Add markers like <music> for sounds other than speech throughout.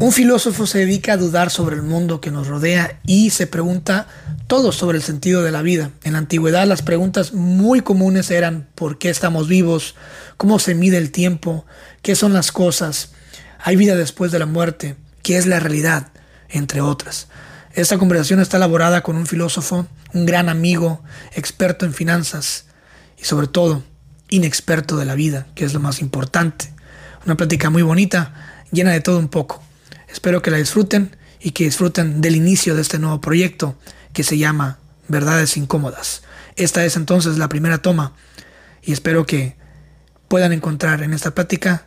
Un filósofo se dedica a dudar sobre el mundo que nos rodea y se pregunta todo sobre el sentido de la vida. En la antigüedad las preguntas muy comunes eran ¿por qué estamos vivos? ¿Cómo se mide el tiempo? ¿Qué son las cosas? ¿Hay vida después de la muerte? ¿Qué es la realidad? Entre otras. Esta conversación está elaborada con un filósofo, un gran amigo, experto en finanzas y sobre todo inexperto de la vida, que es lo más importante. Una plática muy bonita, llena de todo un poco. Espero que la disfruten y que disfruten del inicio de este nuevo proyecto que se llama Verdades Incómodas. Esta es entonces la primera toma y espero que puedan encontrar en esta plática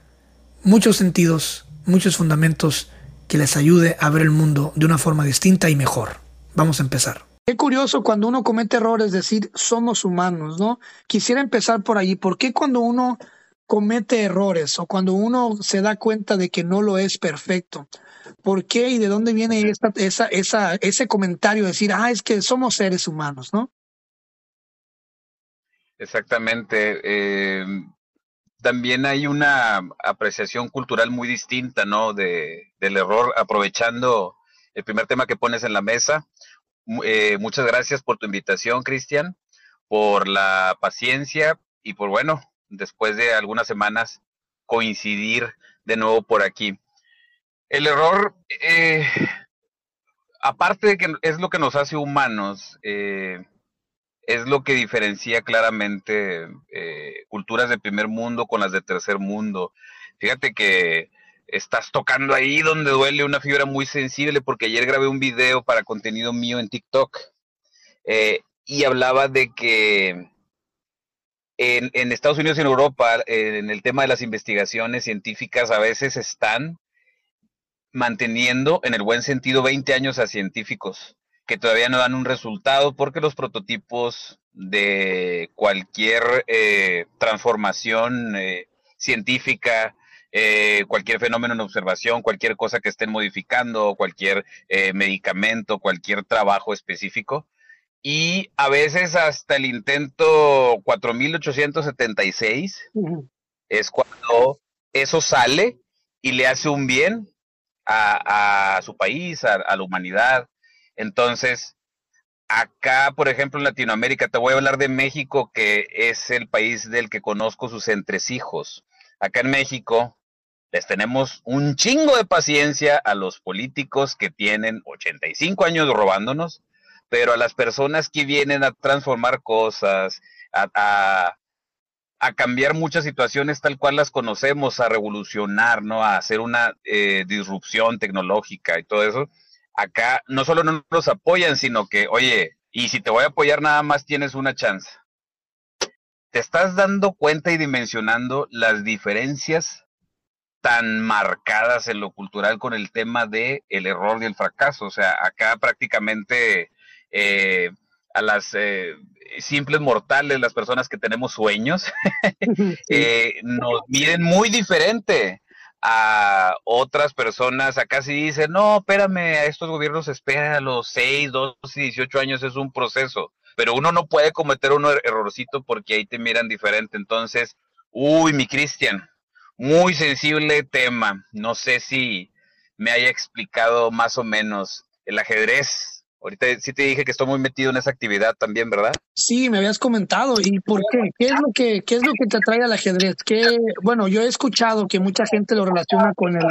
muchos sentidos, muchos fundamentos que les ayude a ver el mundo de una forma distinta y mejor. Vamos a empezar. Qué curioso cuando uno comete errores decir somos humanos, ¿no? Quisiera empezar por ahí. ¿Por qué cuando uno comete errores o cuando uno se da cuenta de que no lo es perfecto, ¿Por qué y de dónde viene esa, esa, esa, ese comentario de decir, ah, es que somos seres humanos, ¿no? Exactamente. Eh, también hay una apreciación cultural muy distinta, ¿no? De, del error, aprovechando el primer tema que pones en la mesa. Eh, muchas gracias por tu invitación, Cristian, por la paciencia y por, bueno, después de algunas semanas coincidir de nuevo por aquí. El error, eh, aparte de que es lo que nos hace humanos, eh, es lo que diferencia claramente eh, culturas de primer mundo con las de tercer mundo. Fíjate que estás tocando ahí donde duele una fibra muy sensible, porque ayer grabé un video para contenido mío en TikTok y hablaba de que en, en, Estados Unidos y en Europa, en el tema de las investigaciones científicas, a veces están manteniendo en el buen sentido 20 años a científicos que todavía no dan un resultado porque los prototipos de cualquier eh, transformación eh, científica, eh, cualquier fenómeno en observación, cualquier cosa que estén modificando, cualquier medicamento, cualquier trabajo específico. Y a veces hasta el intento 4876 es cuando eso sale y le hace un bien a, su país, a, la humanidad. Entonces, acá, por ejemplo, en Latinoamérica, te voy a hablar de México, que es el país del que conozco sus entresijos. Acá en México, les tenemos un chingo de paciencia a los políticos que tienen 85 años robándonos, pero a las personas que vienen a transformar cosas, a, a cambiar muchas situaciones tal cual las conocemos, a revolucionar, ¿no? A hacer una eh, disrupción tecnológica y todo eso. Acá no solo no nos apoyan, sino que, oye, y si te voy a apoyar nada más tienes una chance. Te estás dando cuenta y dimensionando las diferencias tan marcadas en lo cultural con el tema de el error y el fracaso. O sea, acá prácticamente eh, a las eh, simples mortales, las personas que tenemos sueños, <laughs> eh, nos miden muy diferente a otras personas. Acá sí dicen, no, espérame, a estos gobiernos esperan a los 6, 12 y 18 años, es un proceso. Pero uno no puede cometer un er-, errorcito porque ahí te miran diferente. Entonces, uy, mi Cristian, muy sensible tema. No sé si me haya explicado más o menos. El ajedrez Ahorita sí te dije que estoy muy metido en esa actividad también, ¿verdad? Sí, me habías comentado. ¿Y por qué? ¿Qué es lo que, qué es lo que te atrae al ajedrez? ¿Qué, bueno, yo he escuchado que mucha gente lo relaciona con el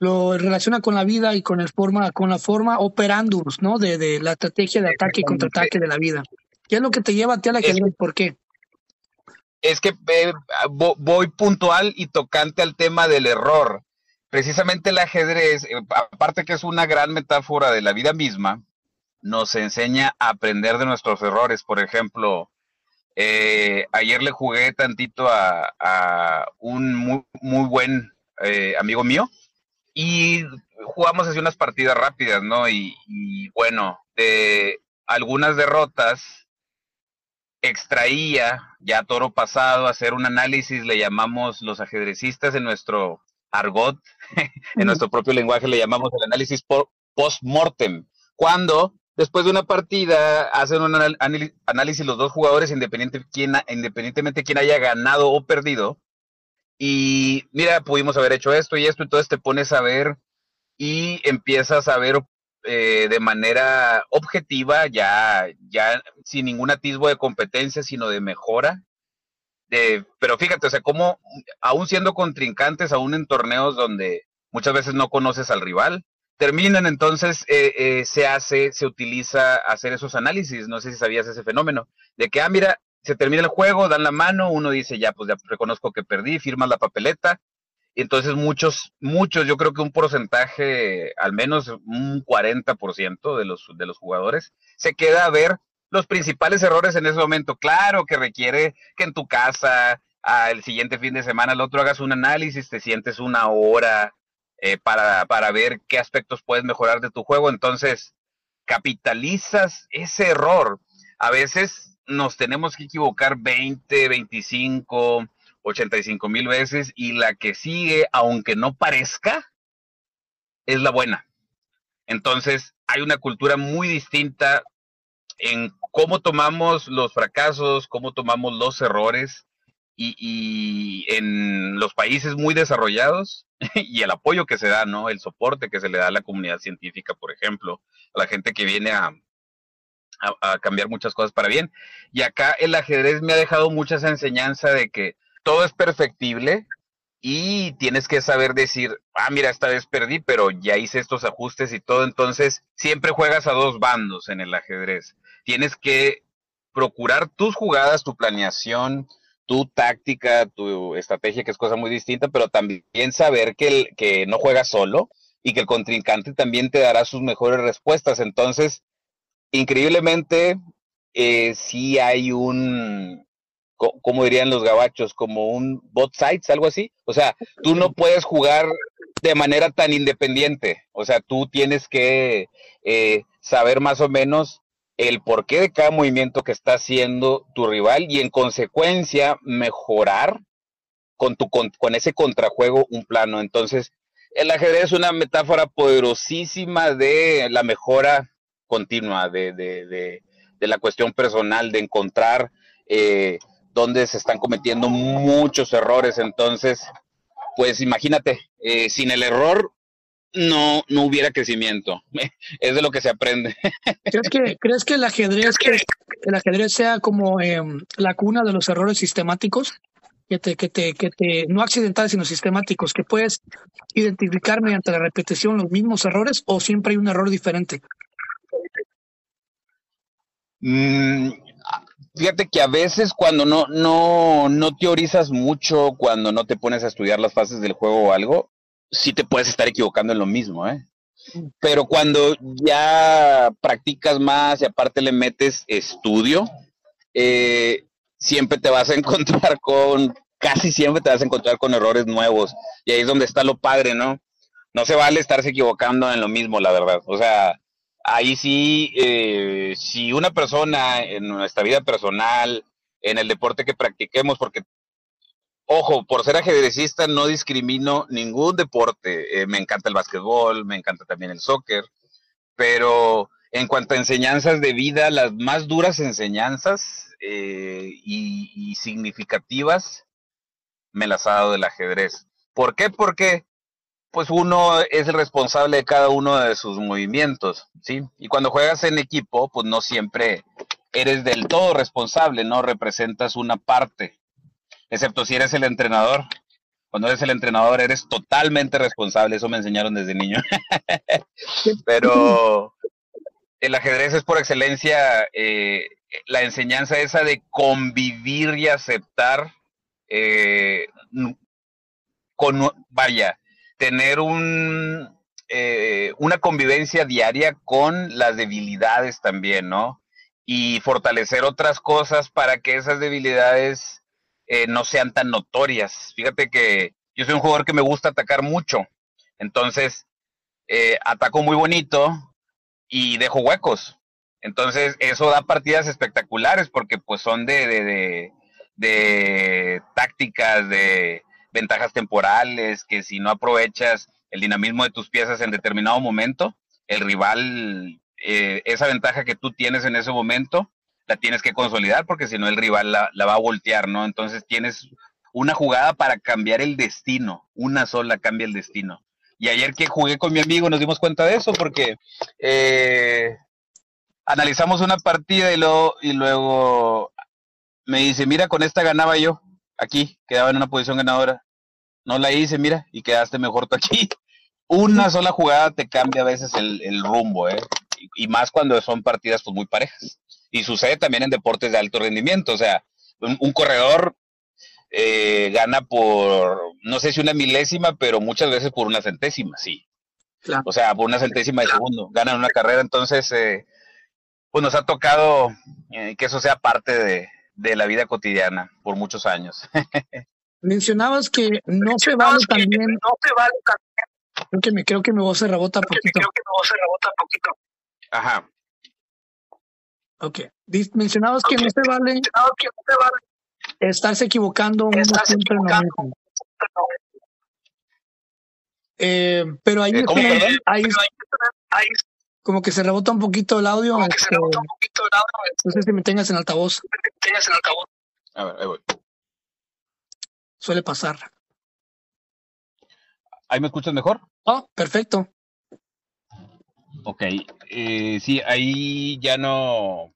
lo relaciona con la vida y con el forma con la forma operandus, ¿no? De, de la estrategia de ataque y contraataque de la vida. ¿Qué es lo que te lleva a ti al ajedrez? ¿Por qué? Es que eh, voy puntual y tocante al tema del error precisamente el ajedrez, eh, aparte que es una gran metáfora de la vida misma, nos enseña a aprender de nuestros errores. Por ejemplo, eh, ayer le jugué tantito a, un muy, buen eh, amigo mío y jugamos así unas partidas rápidas, ¿no? Y, y bueno, de algunas derrotas extraía ya toro pasado, hacer un análisis, le llamamos los ajedrecistas en nuestro argot, <laughs> en nuestro propio lenguaje le llamamos el análisis post-mortem, cuando después de una partida hacen un análisis los dos jugadores independiente, quien, independientemente quién haya ganado o perdido. Y mira, pudimos haber hecho esto y esto, entonces te pones a ver y empiezas a ver eh, de manera objetiva, ya, ya sin ningún atisbo de competencia, sino de mejora. De, pero fíjate, o sea, como aún siendo contrincantes, aún en torneos donde muchas veces no conoces al rival, terminan entonces, eh, eh, se hace, se utiliza hacer esos análisis, no sé si sabías ese fenómeno, de que, ah, mira, se termina el juego, dan la mano, uno dice, ya, pues ya reconozco que perdí, firmas la papeleta, entonces muchos, muchos, yo creo que un porcentaje, al menos un 40% de los, de los jugadores, se queda a ver los principales errores en ese momento. Claro que requiere que en tu casa, el siguiente fin de semana, el otro hagas un análisis, te sientes una hora eh, para, para ver qué aspectos puedes mejorar de tu juego. Entonces, capitalizas ese error. A veces nos tenemos que equivocar 20, 25, 85 mil veces y la que sigue, aunque no parezca, es la buena. Entonces, hay una cultura muy distinta en cómo tomamos los fracasos, cómo tomamos los errores y, en los países muy desarrollados <laughs> y el apoyo que se da, ¿no? El soporte que se le da a la comunidad científica, por ejemplo, a la gente que viene a, a, cambiar muchas cosas para bien. Y acá el ajedrez me ha dejado muchas enseñanzas de que todo es perfectible y tienes que saber decir, ah, mira, esta vez perdí, pero ya hice estos ajustes y todo. Entonces, siempre juegas a dos bandos en el ajedrez. Tienes que procurar tus jugadas, tu planeación, tu táctica, tu estrategia, que es cosa muy distinta, pero también saber que, el, que no juegas solo y que el contrincante también te dará sus mejores respuestas. Entonces, increíblemente, eh, sí hay un, como dirían los gabachos, como un bot sites, algo así. O sea, tú no puedes jugar de manera tan independiente. O sea, tú tienes que eh, saber más o menos el porqué de cada movimiento que está haciendo tu rival y en consecuencia mejorar con, tu, con, con ese contrajuego un plano. Entonces, el ajedrez es una metáfora poderosísima de la mejora continua, de, de, de, de la cuestión personal, de encontrar eh, donde se están cometiendo muchos errores. Entonces, pues imagínate, eh, sin el error no, no hubiera crecimiento. <laughs> Es de lo que se aprende. ¿Crees que, ¿crees que el ajedrez, que el ajedrez sea como em, la cuna de los errores sistemáticos? Que te, que te, que te, no accidentales, sino sistemáticos, que puedes identificar mediante la repetición los mismos errores o siempre hay un error diferente? Mm, Fíjate que a veces cuando no, no, no teorizas mucho, cuando no te pones a estudiar las fases del juego o algo, sí te puedes estar equivocando en lo mismo, ¿eh? Pero cuando ya practicas más y aparte le metes estudio, eh, siempre te vas a <laughs> encontrar con, casi siempre te vas a encontrar con errores nuevos. Y ahí es donde está lo padre, ¿no? No se vale estarse equivocando en lo mismo, la verdad. O sea, ahí sí, eh, si una persona en nuestra vida personal, en el deporte que practiquemos, porque, ojo, por ser ajedrecista no discrimino ningún deporte. Eh, me encanta el básquetbol, me encanta también el soccer, pero en cuanto a enseñanzas de vida, las más duras enseñanzas eh, y, significativas me las ha dado el ajedrez. ¿Por qué? Porque pues uno es el responsable de cada uno de sus movimientos, ¿sí? Y cuando juegas en equipo, pues no siempre eres del todo responsable, no representas una parte, excepto si eres el entrenador. Cuando eres el entrenador eres totalmente responsable, eso me enseñaron desde niño. <laughs> Pero el ajedrez es por excelencia eh, la enseñanza esa de convivir y aceptar eh, vaya, tener un, eh, una convivencia diaria con las debilidades también, ¿no? Y fortalecer otras cosas para que esas debilidades eh, no sean tan notorias. Fíjate que yo soy un jugador que me gusta atacar mucho, entonces eh, ataco muy bonito y dejo huecos. Entonces eso da partidas espectaculares porque pues son de, de, de, tácticas, de, ventajas temporales, que si no aprovechas el dinamismo de tus piezas en determinado momento, el rival, eh, esa ventaja que tú tienes en ese momento, la tienes que consolidar porque si no el rival la, va a voltear, ¿no? Entonces tienes una jugada para cambiar el destino, una sola cambia el destino. Y ayer que jugué con mi amigo nos dimos cuenta de eso porque eh, analizamos una partida y luego, y luego me dice, mira, con esta ganaba yo aquí, quedaba en una posición ganadora. No la hice, mira, y quedaste mejor tú aquí. <laughs> Una sola jugada te cambia a veces el, rumbo, ¿eh? Y, más cuando son partidas pues, muy parejas. Y sucede también en deportes de alto rendimiento, o sea, un, corredor eh, gana por, no sé si una milésima, pero muchas veces por una centésima, sí. O sea, por una centésima de segundo, ganan una carrera, entonces, eh, pues nos ha tocado eh, que eso sea parte de, de la vida cotidiana por muchos años. <laughs> Mencionabas que no se vale también. No se vale también. Creo que me, creo que mi voz se rebota un poquito. Creo que mi voz se rebota poquito. Ajá. Ok. Mencionabas que no se vale. Que no se vale estarse equivocando equivocando. Eh, pero ahí, eh, ahí, ahí, como que se rebota un poquito el audio. Como que se rebota un poquito el audio. No sé si me tengas en altavoz. tengas en altavoz. A ver, ahí voy. Suele pasar. ¿Ahí me escuchas mejor? Oh, perfecto. Ok, eh, sí, ahí ya no,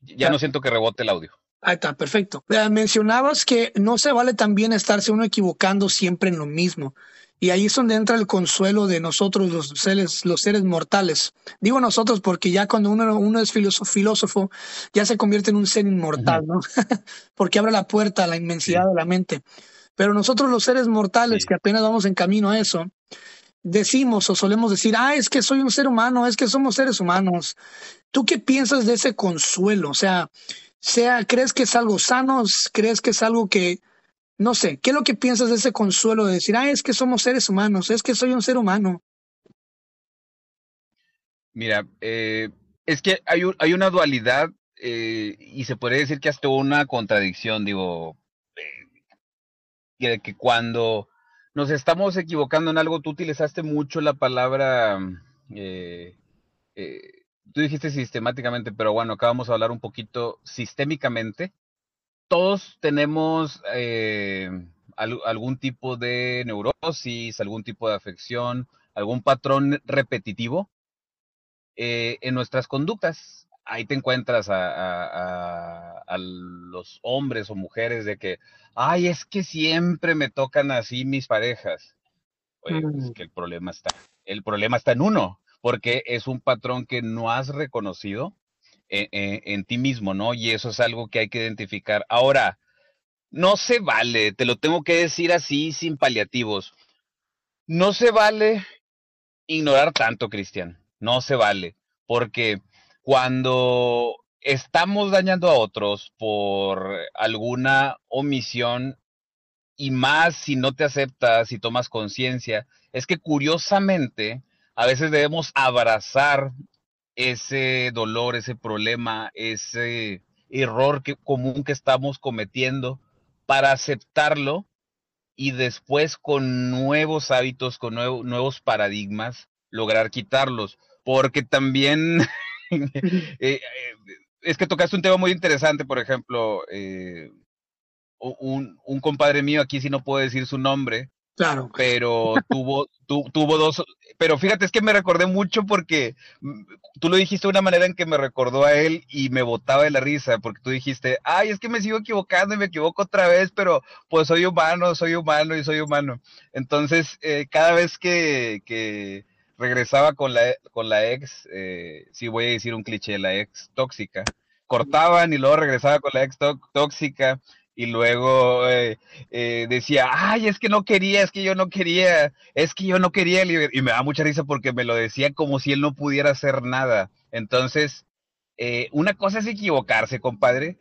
ya, no siento que rebote el audio. Ahí está, perfecto. Mencionabas que no se vale también estarse uno equivocando siempre en lo mismo. Y ahí es donde entra el consuelo de nosotros, los seres, los seres mortales. Digo nosotros porque ya cuando uno, uno es filósofo, ya se convierte en un ser inmortal, ¿no? <laughs> porque abre la puerta a la inmensidad de la mente. Pero nosotros los seres mortales, que apenas vamos en camino a eso, decimos o solemos decir, ah, es que soy un ser humano, es que somos seres humanos. ¿Tú qué piensas de ese consuelo? O sea, sea, ¿crees que es algo sano? ¿Crees que es algo que no sé, ¿qué es lo que piensas de ese consuelo de decir, ah, es que somos seres humanos, es que soy un ser humano? Mira, eh, es que hay, hay una dualidad eh, y se podría decir que hasta una contradicción, digo, eh, que cuando nos estamos equivocando en algo, tú utilizaste mucho la palabra, tú dijiste sistemáticamente, pero bueno, acá vamos a hablar un poquito sistémicamente todos tenemos eh, algún tipo de neurosis, algún tipo de afección, algún patrón repetitivo eh, en nuestras conductas. Ahí te encuentras a, los hombres o mujeres de que, ay, es que siempre me tocan así mis parejas. Oye, es mm. que el problema está, el problema está en uno, porque es un patrón que no has reconocido e, e, en, ti mismo, ¿no? Y eso es algo que hay que identificar. Ahora, no se vale, te lo tengo que decir así, sin paliativos. No se vale ignorar tanto, Cristian. No se vale. Porque cuando estamos dañando a otros por alguna omisión, y más si no te aceptas y tomas conciencia, es que curiosamente a veces debemos abrazar ese dolor, ese problema, ese error que, común que estamos cometiendo para aceptarlo y después con nuevos hábitos, con nuevos paradigmas, lograr quitarlos. Porque también <laughs> <laughs> eh, eh, es que tocaste un tema muy interesante, por ejemplo, eh, un, un, compadre mío, aquí sí no puedo decir su nombre, Claro. Pero <laughs> tuvo, tuvo dos, pero fíjate, es que me recordé mucho porque mm, tú lo dijiste de una manera en que me recordó a él y me botaba de la risa, porque tú dijiste, ay, es que me sigo equivocando y me equivoco otra vez, pero pues soy humano, soy humano y soy humano. Entonces, eh, cada vez que, que regresaba con la, con la ex, eh, sí voy a decir un cliché, la ex tóxica, cortaban y luego regresaba con la ex tóxica y luego eh, eh, decía, ay, es que no quería, es que yo no quería, es que yo no quería, y me da mucha risa porque me lo decía como si él no pudiera hacer nada. Entonces, eh, una cosa es equivocarse, compadre,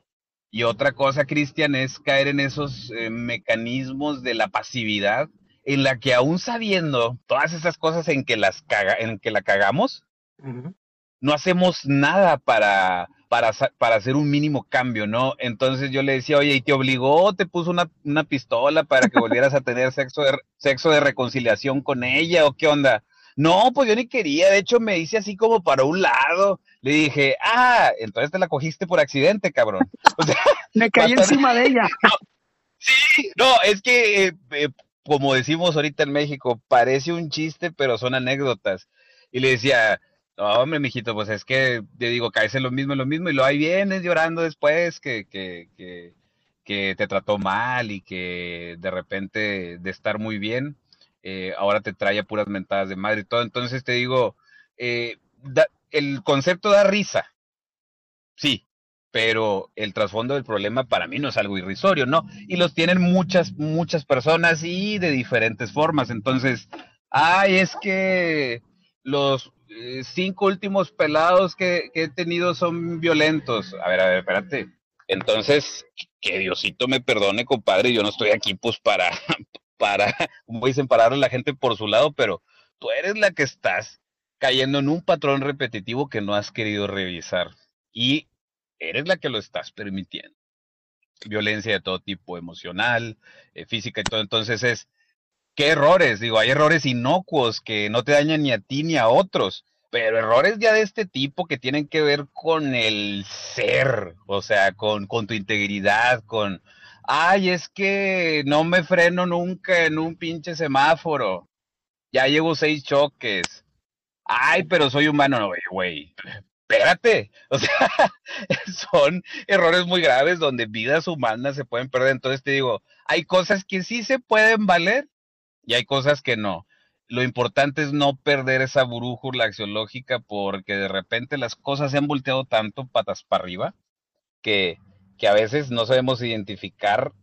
y otra cosa, Cristian, es caer en esos mecanismos de la pasividad, en la que aún sabiendo todas esas cosas en que las caga, en que la cagamos, no hacemos nada para para, para hacer un mínimo cambio, ¿no? Entonces yo le decía, oye, ¿y te obligó, te puso una, una pistola para que volvieras a tener sexo de, sexo de reconciliación con ella o qué onda? No, pues yo ni quería, de hecho me hice así como para un lado. Le dije, ah, entonces te la cogiste por accidente, cabrón. <laughs> me caí encima de ella. <laughs> sí, no, es que eh, eh, como decimos ahorita en México, parece un chiste, pero son anécdotas. Y le decía, no, hombre, mijito, pues es que, te digo, caes en lo mismo, en lo mismo, y lo ahí vienes llorando después que, que, que, que te trató mal y que de repente de estar muy bien, eh, ahora te trae a puras mentadas de madre y todo. Entonces te digo, eh, el concepto da risa, sí, pero el trasfondo del problema para mí no es algo irrisorio, ¿no? Y los tienen muchas, muchas personas y de diferentes formas. Entonces, ay, es que los eh, cinco últimos pelados que, he tenido son violentos. A ver, a ver, espérate. Entonces, que Diosito me perdone, compadre, yo no estoy aquí pues para, <laughs> para, como dicen, para darle a la gente por su lado, pero tú eres la que estás cayendo en un patrón repetitivo que no has querido revisar. Y eres la que lo estás permitiendo. Violencia de todo tipo, emocional, eh, física y todo. Entonces es, ¿qué errores? Digo, hay errores inocuos que no te dañan ni a ti ni a otros, pero errores ya de este tipo que tienen que ver con el ser, o sea, con, con tu integridad, con, ay, es que no me freno nunca en un pinche semáforo. Ya llevo seis choques. Ay, pero soy humano, no, güey espérate, o sea, <laughs> son errores muy graves donde vidas humanas se pueden perder. Entonces te digo, hay cosas que sí se pueden valer y hay cosas que no. Lo importante es no perder esa brújula axiológica porque de repente las cosas se han volteado tanto patas para arriba que, que a veces no sabemos identificar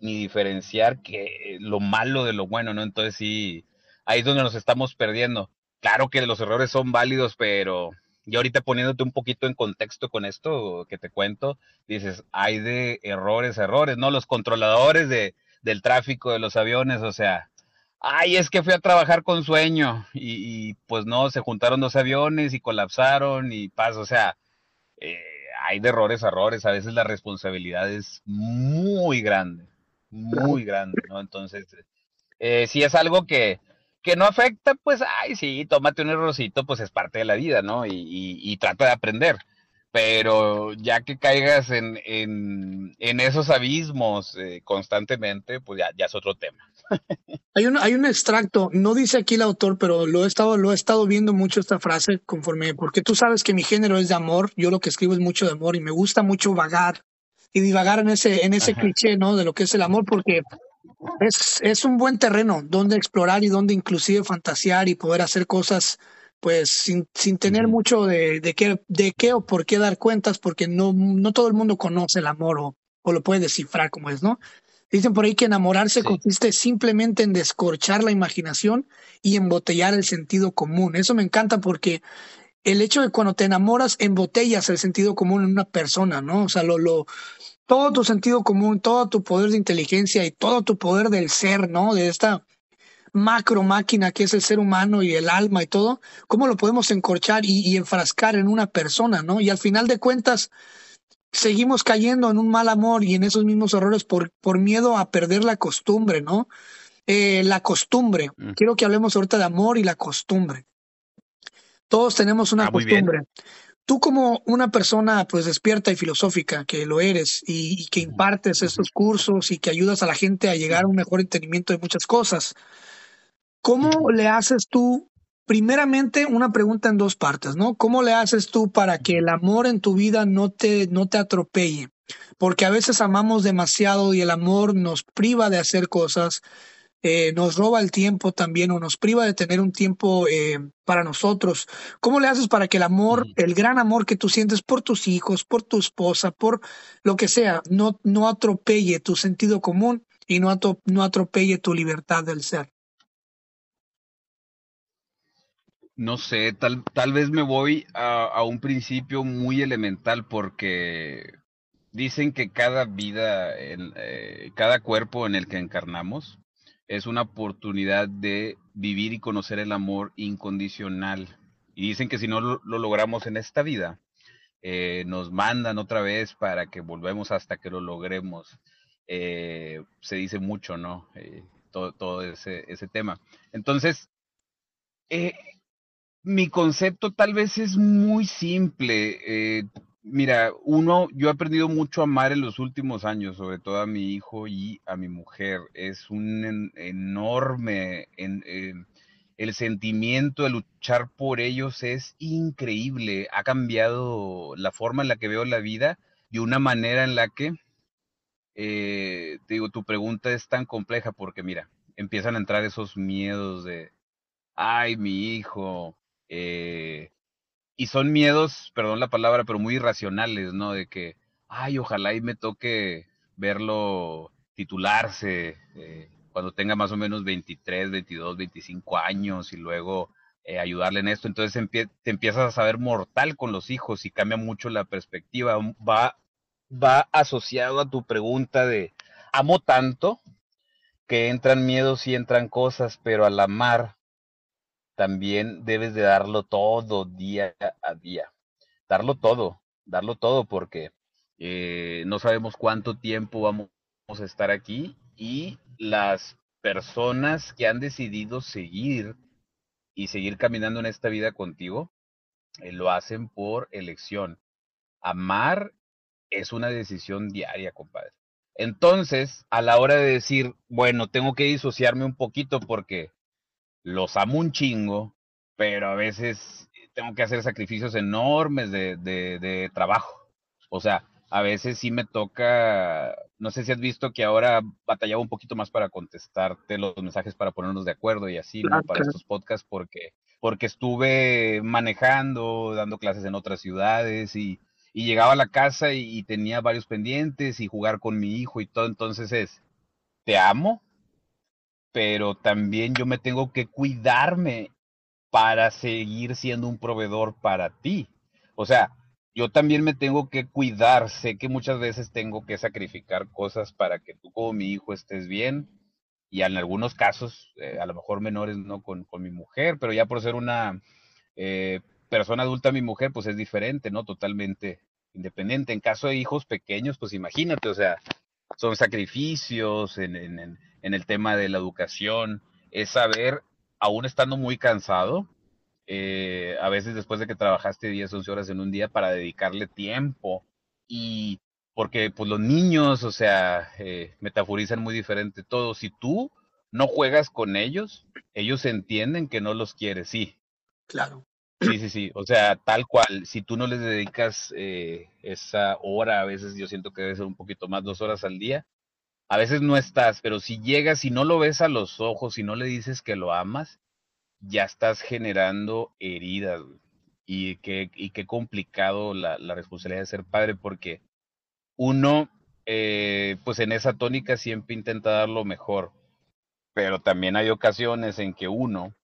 ni diferenciar que lo malo de lo bueno, ¿no? Entonces sí, ahí es donde nos estamos perdiendo. Claro que los errores son válidos, pero y ahorita poniéndote un poquito en contexto con esto que te cuento, dices, hay de errores, errores, ¿no? Los controladores de, del tráfico de los aviones, o sea, ay, es que fui a trabajar con sueño y, pues no, se juntaron dos aviones y colapsaron y pasa, o sea, eh, hay de errores, errores, a veces la responsabilidad es muy grande, muy grande, ¿no? Entonces, eh, si es algo que, que no afecta, pues, ay, sí, tómate un errorcito, pues es parte de la vida, ¿no? Y, y, trata de aprender. Pero ya que caigas en, en, en esos abismos eh, constantemente, pues ya, ya es otro tema. <laughs> hay, un, hay un extracto, no dice aquí el autor, pero lo he, estado, lo he estado viendo mucho esta frase conforme, porque tú sabes que mi género es de amor, yo lo que escribo es mucho de amor y me gusta mucho vagar y divagar en ese, en ese cliché, ¿no? De lo que es el amor, porque es, es un buen terreno donde explorar y donde inclusive fantasear y poder hacer cosas pues sin, sin tener mucho de, de, qué, de qué o por qué dar cuentas, porque no, no todo el mundo conoce el amor o, o lo puede descifrar como es, ¿no? Dicen por ahí que enamorarse consiste simplemente en descorchar la imaginación y embotellar el sentido común. Eso me encanta porque el hecho de cuando te enamoras, embotellas el sentido común en una persona, ¿no? O sea, lo, lo, todo tu sentido común, todo tu poder de inteligencia y todo tu poder del ser, ¿no? De esta macro máquina que es el ser humano y el alma y todo, ¿cómo lo podemos encorchar y, enfrascar en una persona, ¿no? Y al final de cuentas, seguimos cayendo en un mal amor y en esos mismos errores por, por miedo a perder la costumbre, ¿no? Eh, la costumbre. Mm. Quiero que hablemos ahorita de amor y la costumbre. Todos tenemos una ah, costumbre tú como una persona pues despierta y filosófica que lo eres y, que impartes estos cursos y que ayudas a la gente a llegar a un mejor entendimiento de muchas cosas, ¿cómo le haces tú? Primeramente, una pregunta en dos partes, ¿no? ¿Cómo le haces tú para que el amor en tu vida no te, no te atropelle? Porque a veces amamos demasiado y el amor nos priva de hacer cosas, eh, nos roba el tiempo también o nos priva de tener un tiempo eh, para nosotros. ¿Cómo le haces para que el amor, el gran amor que tú sientes por tus hijos, por tu esposa, por lo que sea, no, no atropelle tu sentido común y no, no atropelle tu libertad del ser? No sé, tal, tal vez me voy a, un principio muy elemental porque dicen que cada vida, eh, cada cuerpo en el que encarnamos, es una oportunidad de vivir y conocer el amor incondicional. Y dicen que si no lo, logramos en esta vida, eh, nos mandan otra vez para que volvemos hasta que lo logremos. Eh, se dice mucho, ¿no? Eh, todo, todo ese, ese, tema. Entonces, mi concepto tal vez es muy simple. Mira, uno, yo he aprendido mucho a amar en los últimos años, sobre todo a mi hijo y a mi mujer. Es un enorme, en, el sentimiento de luchar por ellos es increíble. Ha cambiado la forma en la que veo la vida de una manera en la que, eh, te digo, tu pregunta es tan compleja porque mira, empiezan a entrar esos miedos de, ay, mi hijo, eh, y son miedos, perdón la palabra, pero muy irracionales, ¿no? De que, ay, ojalá y me toque verlo titularse eh, cuando tenga más o menos 23, 22, 25 años y luego eh, ayudarle en esto. Entonces te empiezas a saber mortal con los hijos y cambia mucho la perspectiva. Va, va asociado a tu pregunta de, amo tanto que entran miedos y entran cosas, pero al amar también debes de darlo todo día a día. Darlo todo, darlo todo porque eh, no sabemos cuánto tiempo vamos a estar aquí y las personas que han decidido seguir y seguir caminando en esta vida contigo, eh, lo hacen por elección. Amar es una decisión diaria, compadre. Entonces, a la hora de decir, bueno, tengo que disociarme un poquito porque los amo un chingo, pero a veces tengo que hacer sacrificios enormes de, de, trabajo. O sea, a veces sí me toca, no sé si has visto que ahora batallaba un poquito más para contestarte los mensajes para ponernos de acuerdo y así, ¿no? Para estos podcasts, porque, porque estuve manejando, dando clases en otras ciudades y, y llegaba a la casa y, y, tenía varios pendientes y jugar con mi hijo y todo. Entonces es, te amo, pero también yo me tengo que cuidarme para seguir siendo un proveedor para ti. O sea, yo también me tengo que cuidar, sé que muchas veces tengo que sacrificar cosas para que tú como mi hijo estés bien y en algunos casos, eh, a lo mejor menores, no con, con, mi mujer, pero ya por ser una eh, persona adulta, mi mujer, pues es diferente, ¿no? Totalmente independiente. En caso de hijos pequeños, pues imagínate, o sea, son sacrificios en, en, en el tema de la educación, es saber, aún estando muy cansado, eh, a veces después de que trabajaste 10, 11 horas en un día para dedicarle tiempo y porque pues los niños, o sea, eh, metaforizan muy diferente todo. Si tú no juegas con ellos, ellos entienden que no los quieres, sí. Claro. Sí, sí, sí. O sea, tal cual, si tú no les dedicas eh, esa hora, a veces yo siento que debe ser un poquito más, dos horas al día, a veces no estás, pero si llegas y no lo ves a los ojos y no le dices que lo amas, ya estás generando heridas. Y qué, y qué complicado la, la, responsabilidad de ser padre, porque uno, eh, pues en esa tónica siempre intenta dar lo mejor, pero también hay ocasiones en que uno,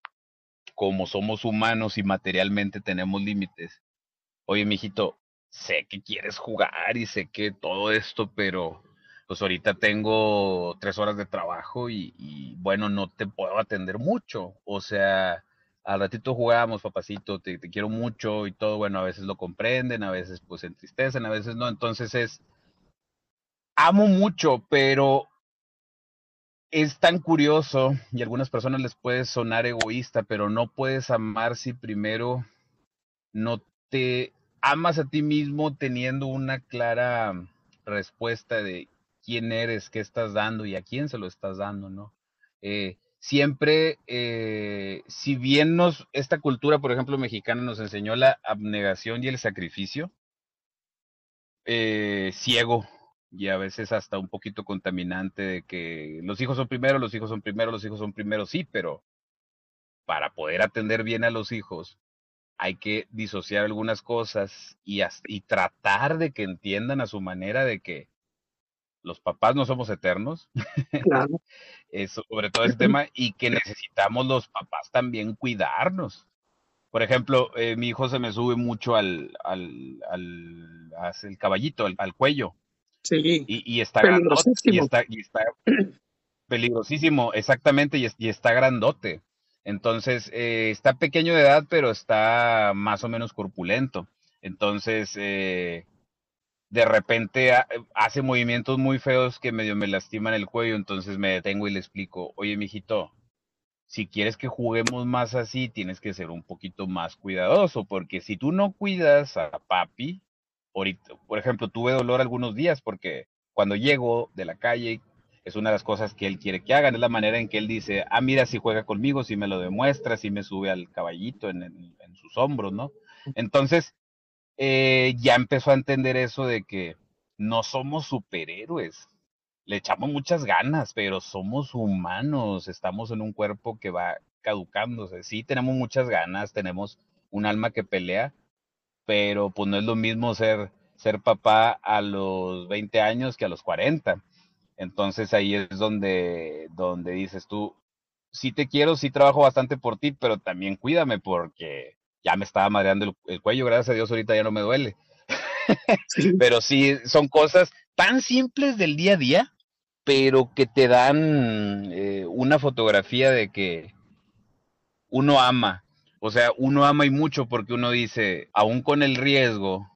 como somos humanos y materialmente tenemos límites, oye, mijito, sé que quieres jugar y sé que todo esto, pero pues ahorita tengo tres horas de trabajo y, bueno, no te puedo atender mucho. O sea, al ratito jugamos, papacito, te, te, quiero mucho y todo, bueno, a veces lo comprenden, a veces pues entristecen, a veces no. Entonces es, amo mucho, pero es tan curioso y a algunas personas les puede sonar egoísta, pero no puedes amar si primero no te amas a ti mismo teniendo una clara respuesta de quién eres, qué estás dando y a quién se lo estás dando, ¿no? Eh, siempre, eh, si bien nos, esta cultura, por ejemplo, mexicana nos enseñó la abnegación y el sacrificio, eh, ciego y a veces hasta un poquito contaminante de que los hijos son primero, los hijos son primero, los hijos son primero, sí, pero para poder atender bien a los hijos hay que disociar algunas cosas y, y tratar de que entiendan a su manera de que los papás no somos eternos, claro. <laughs> sobre todo ese tema, y que necesitamos los papás también cuidarnos. Por ejemplo, eh, mi hijo se me sube mucho al, al, al, al caballito, al, cuello. Sí. Y, está peligrosísimo. Y está, y está peligrosísimo, exactamente, y, y está grandote. Entonces, eh, está pequeño de edad, pero está más o menos corpulento. Entonces, eh, de repente hace movimientos muy feos que medio me lastiman el cuello, entonces me detengo y le explico, oye, mijito, si quieres que juguemos más así, tienes que ser un poquito más cuidadoso, porque si tú no cuidas a papi ahorita, por ejemplo, tuve dolor algunos días porque cuando llego de la calle es una de las cosas que él quiere que hagan, es la manera en que él dice, ah, mira, si juega conmigo, si me lo demuestra, si me sube al caballito en, en sus hombros, ¿no? Entonces, eh, ya empezó a entender eso de que no somos superhéroes. Le echamos muchas ganas, pero somos humanos, estamos en un cuerpo que va caducándose. Sí, tenemos muchas ganas, tenemos un alma que pelea, pero pues no es lo mismo ser, ser papá a los 20 años que a los 40. Entonces ahí es donde, donde dices tú, sí te quiero, sí trabajo bastante por ti, pero también cuídame porque ya me estaba madreando el, cuello, gracias a Dios ahorita ya no me duele. <laughs> pero sí, son cosas tan simples del día a día, pero que te dan eh, una fotografía de que uno ama. O sea, uno ama y mucho porque uno dice, aún con el riesgo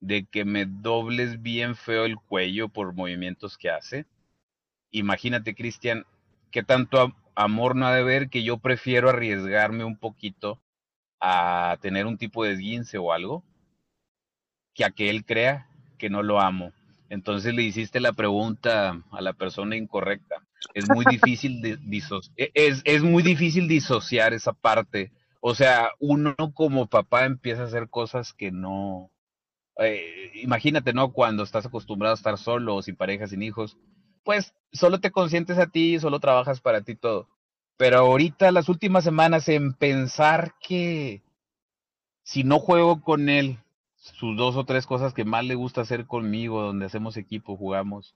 de que me dobles bien feo el cuello por movimientos que hace, imagínate, Cristian, qué tanto amor no ha de ver que yo prefiero arriesgarme un poquito a tener un tipo de esguince o algo, que a que él crea que no lo amo. Entonces le hiciste la pregunta a la persona incorrecta. Es muy difícil e, es, es muy difícil disociar esa parte. O sea, uno como papá empieza a hacer cosas que no. Eh, imagínate, ¿no? Cuando estás acostumbrado a estar solo, sin pareja, sin hijos, pues solo te consientes a ti, solo trabajas para ti todo. Pero ahorita las últimas semanas en pensar que si no juego con él, sus dos o tres cosas que más le gusta hacer conmigo, donde hacemos equipo, jugamos,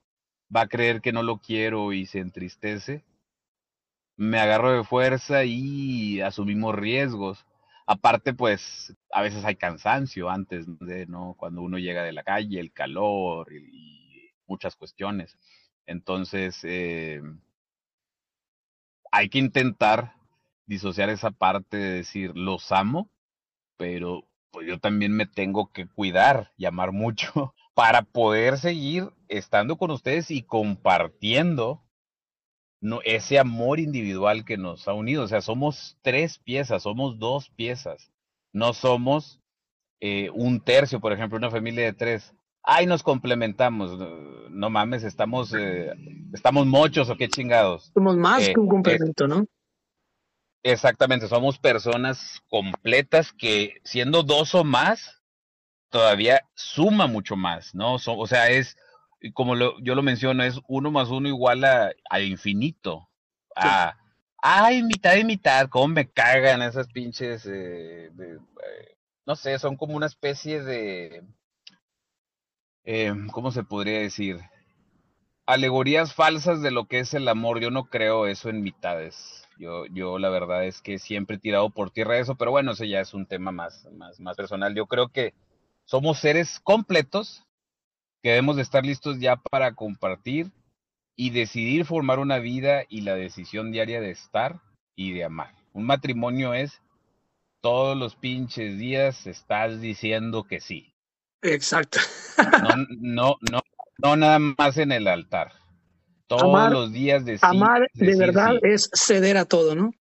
va a creer que no lo quiero y se entristece. Me agarro de fuerza y asumimos riesgos. Aparte, pues, a veces hay cansancio antes de, ¿no? Cuando uno llega de la calle, el calor y, muchas cuestiones. Entonces, eh, hay que intentar disociar esa parte de decir, los amo, pero pues yo también me tengo que cuidar, llamar mucho, <laughs> para poder seguir estando con ustedes y compartiendo no, ese amor individual que nos ha unido. O sea, somos tres piezas, somos dos piezas, no somos eh, un tercio, por ejemplo, una familia de tres. Ay, nos complementamos. No, mames, estamos, eh, estamos mochos o qué chingados. Somos más que un eh, complemento, ¿no? Exactamente, somos personas completas que siendo dos o más, todavía suma mucho más, ¿no? o sea, es, como yo lo menciono, es uno más uno igual a, infinito. A, ay, mitad y mitad, cómo me cagan esas pinches, eh, no sé, son como una especie de eh, ¿cómo se podría decir? Alegorías falsas de lo que es el amor. Yo no creo eso en mitades. Yo, yo la verdad es que siempre he tirado por tierra eso, pero bueno, ese ya es un tema más, más, más personal. Yo creo que somos seres completos que debemos de estar listos ya para compartir y decidir formar una vida y la decisión diaria de estar y de amar. Un matrimonio es todos los pinches días estás diciendo que sí. Exacto. No, no, no, nada más en el altar. Todos los días de Amar de, verdad es ceder a todo, ¿no?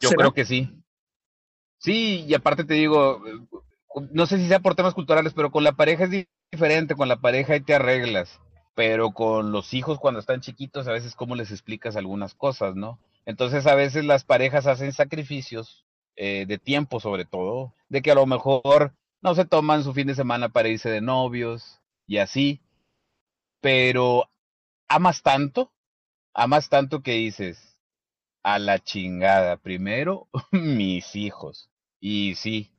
Yo creo que sí. Sí, y aparte te digo, no sé si sea por temas culturales, pero con la pareja es diferente, con la pareja ahí te arreglas, pero con los hijos cuando están chiquitos a veces cómo les explicas algunas cosas, ¿no? Entonces a veces las parejas hacen sacrificios eh, de tiempo sobre todo, de que a lo mejor no se toman su fin de semana para irse de novios y así, pero amas tanto, amas tanto que dices, a la chingada, primero <laughs> mis hijos. Y sí,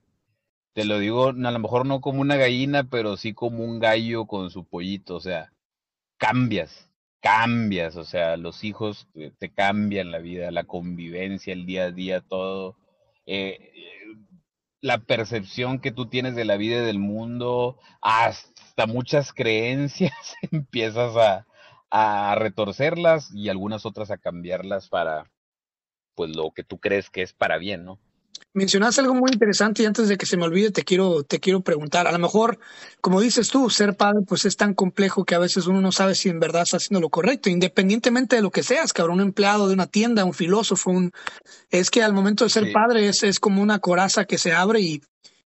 te lo digo, a lo mejor no como una gallina, pero sí como un gallo con su pollito, o sea, cambias, cambias, o sea, los hijos te, cambian la vida, la convivencia, el día a día, todo. Eh, la percepción que tú tienes de la vida y del mundo, hasta muchas <laughs> creencias, <laughs> empiezas a, a retorcerlas y algunas otras a cambiarlas para pues lo que tú crees que es para bien, ¿no? Mencionaste algo muy interesante y antes de que se me olvide te quiero, te quiero preguntar. A lo mejor, como dices tú, ser padre pues es tan complejo que a veces uno no sabe si en verdad está haciendo lo correcto, independientemente de lo que seas, cabrón, un empleado de una tienda, un filósofo, un... es que al momento de ser padre es, es como una coraza que se abre y,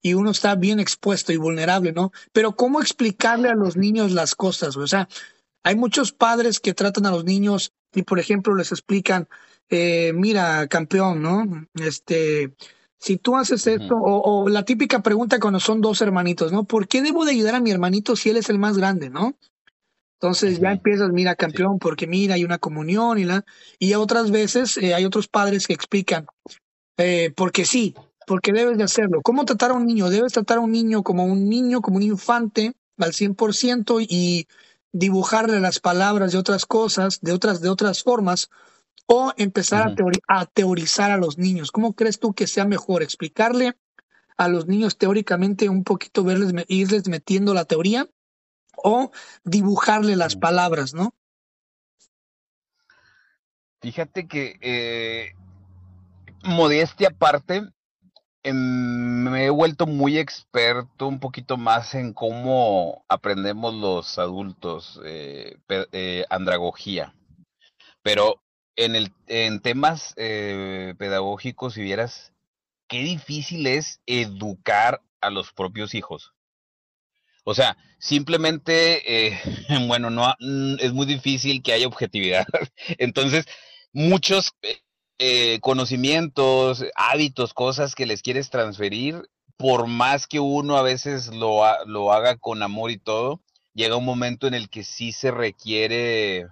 y uno está bien expuesto y vulnerable, ¿no? Pero ¿cómo explicarle a los niños las cosas? O sea, hay muchos padres que tratan a los niños y, por ejemplo, les explican, eh, mira, campeón, ¿no? Este, si tú haces esto, o, la típica pregunta cuando son dos hermanitos, ¿no? ¿Por qué debo de ayudar a mi hermanito si él es el más grande, ¿no? Entonces ya empiezas, mira, campeón, porque mira, hay una comunión y la... Y otras veces eh, hay otros padres que explican, eh, porque sí, porque debes de hacerlo. ¿Cómo tratar a un niño? Debes tratar a un niño como un niño, como un infante, al 100% y dibujarle las palabras de otras cosas, de otras, de otras formas, o empezar a, teorizar a los niños. ¿Cómo crees tú que sea mejor explicarle a los niños teóricamente un poquito, verles, irles metiendo la teoría o dibujarle las palabras, ¿no? Fíjate que, eh, modestia aparte, em, me he vuelto muy experto un poquito más en cómo aprendemos los adultos eh, eh, andragogía. Pero en, el, en temas pedagógicos, si vieras, qué difícil es educar a los propios hijos. O sea, simplemente, eh, <laughs> bueno, no mm, es muy difícil que haya objetividad. <laughs> Entonces, muchos eh, eh, conocimientos, hábitos, cosas que les quieres transferir, por más que uno a veces lo, lo haga con amor y todo, llega un momento en el que sí se requiere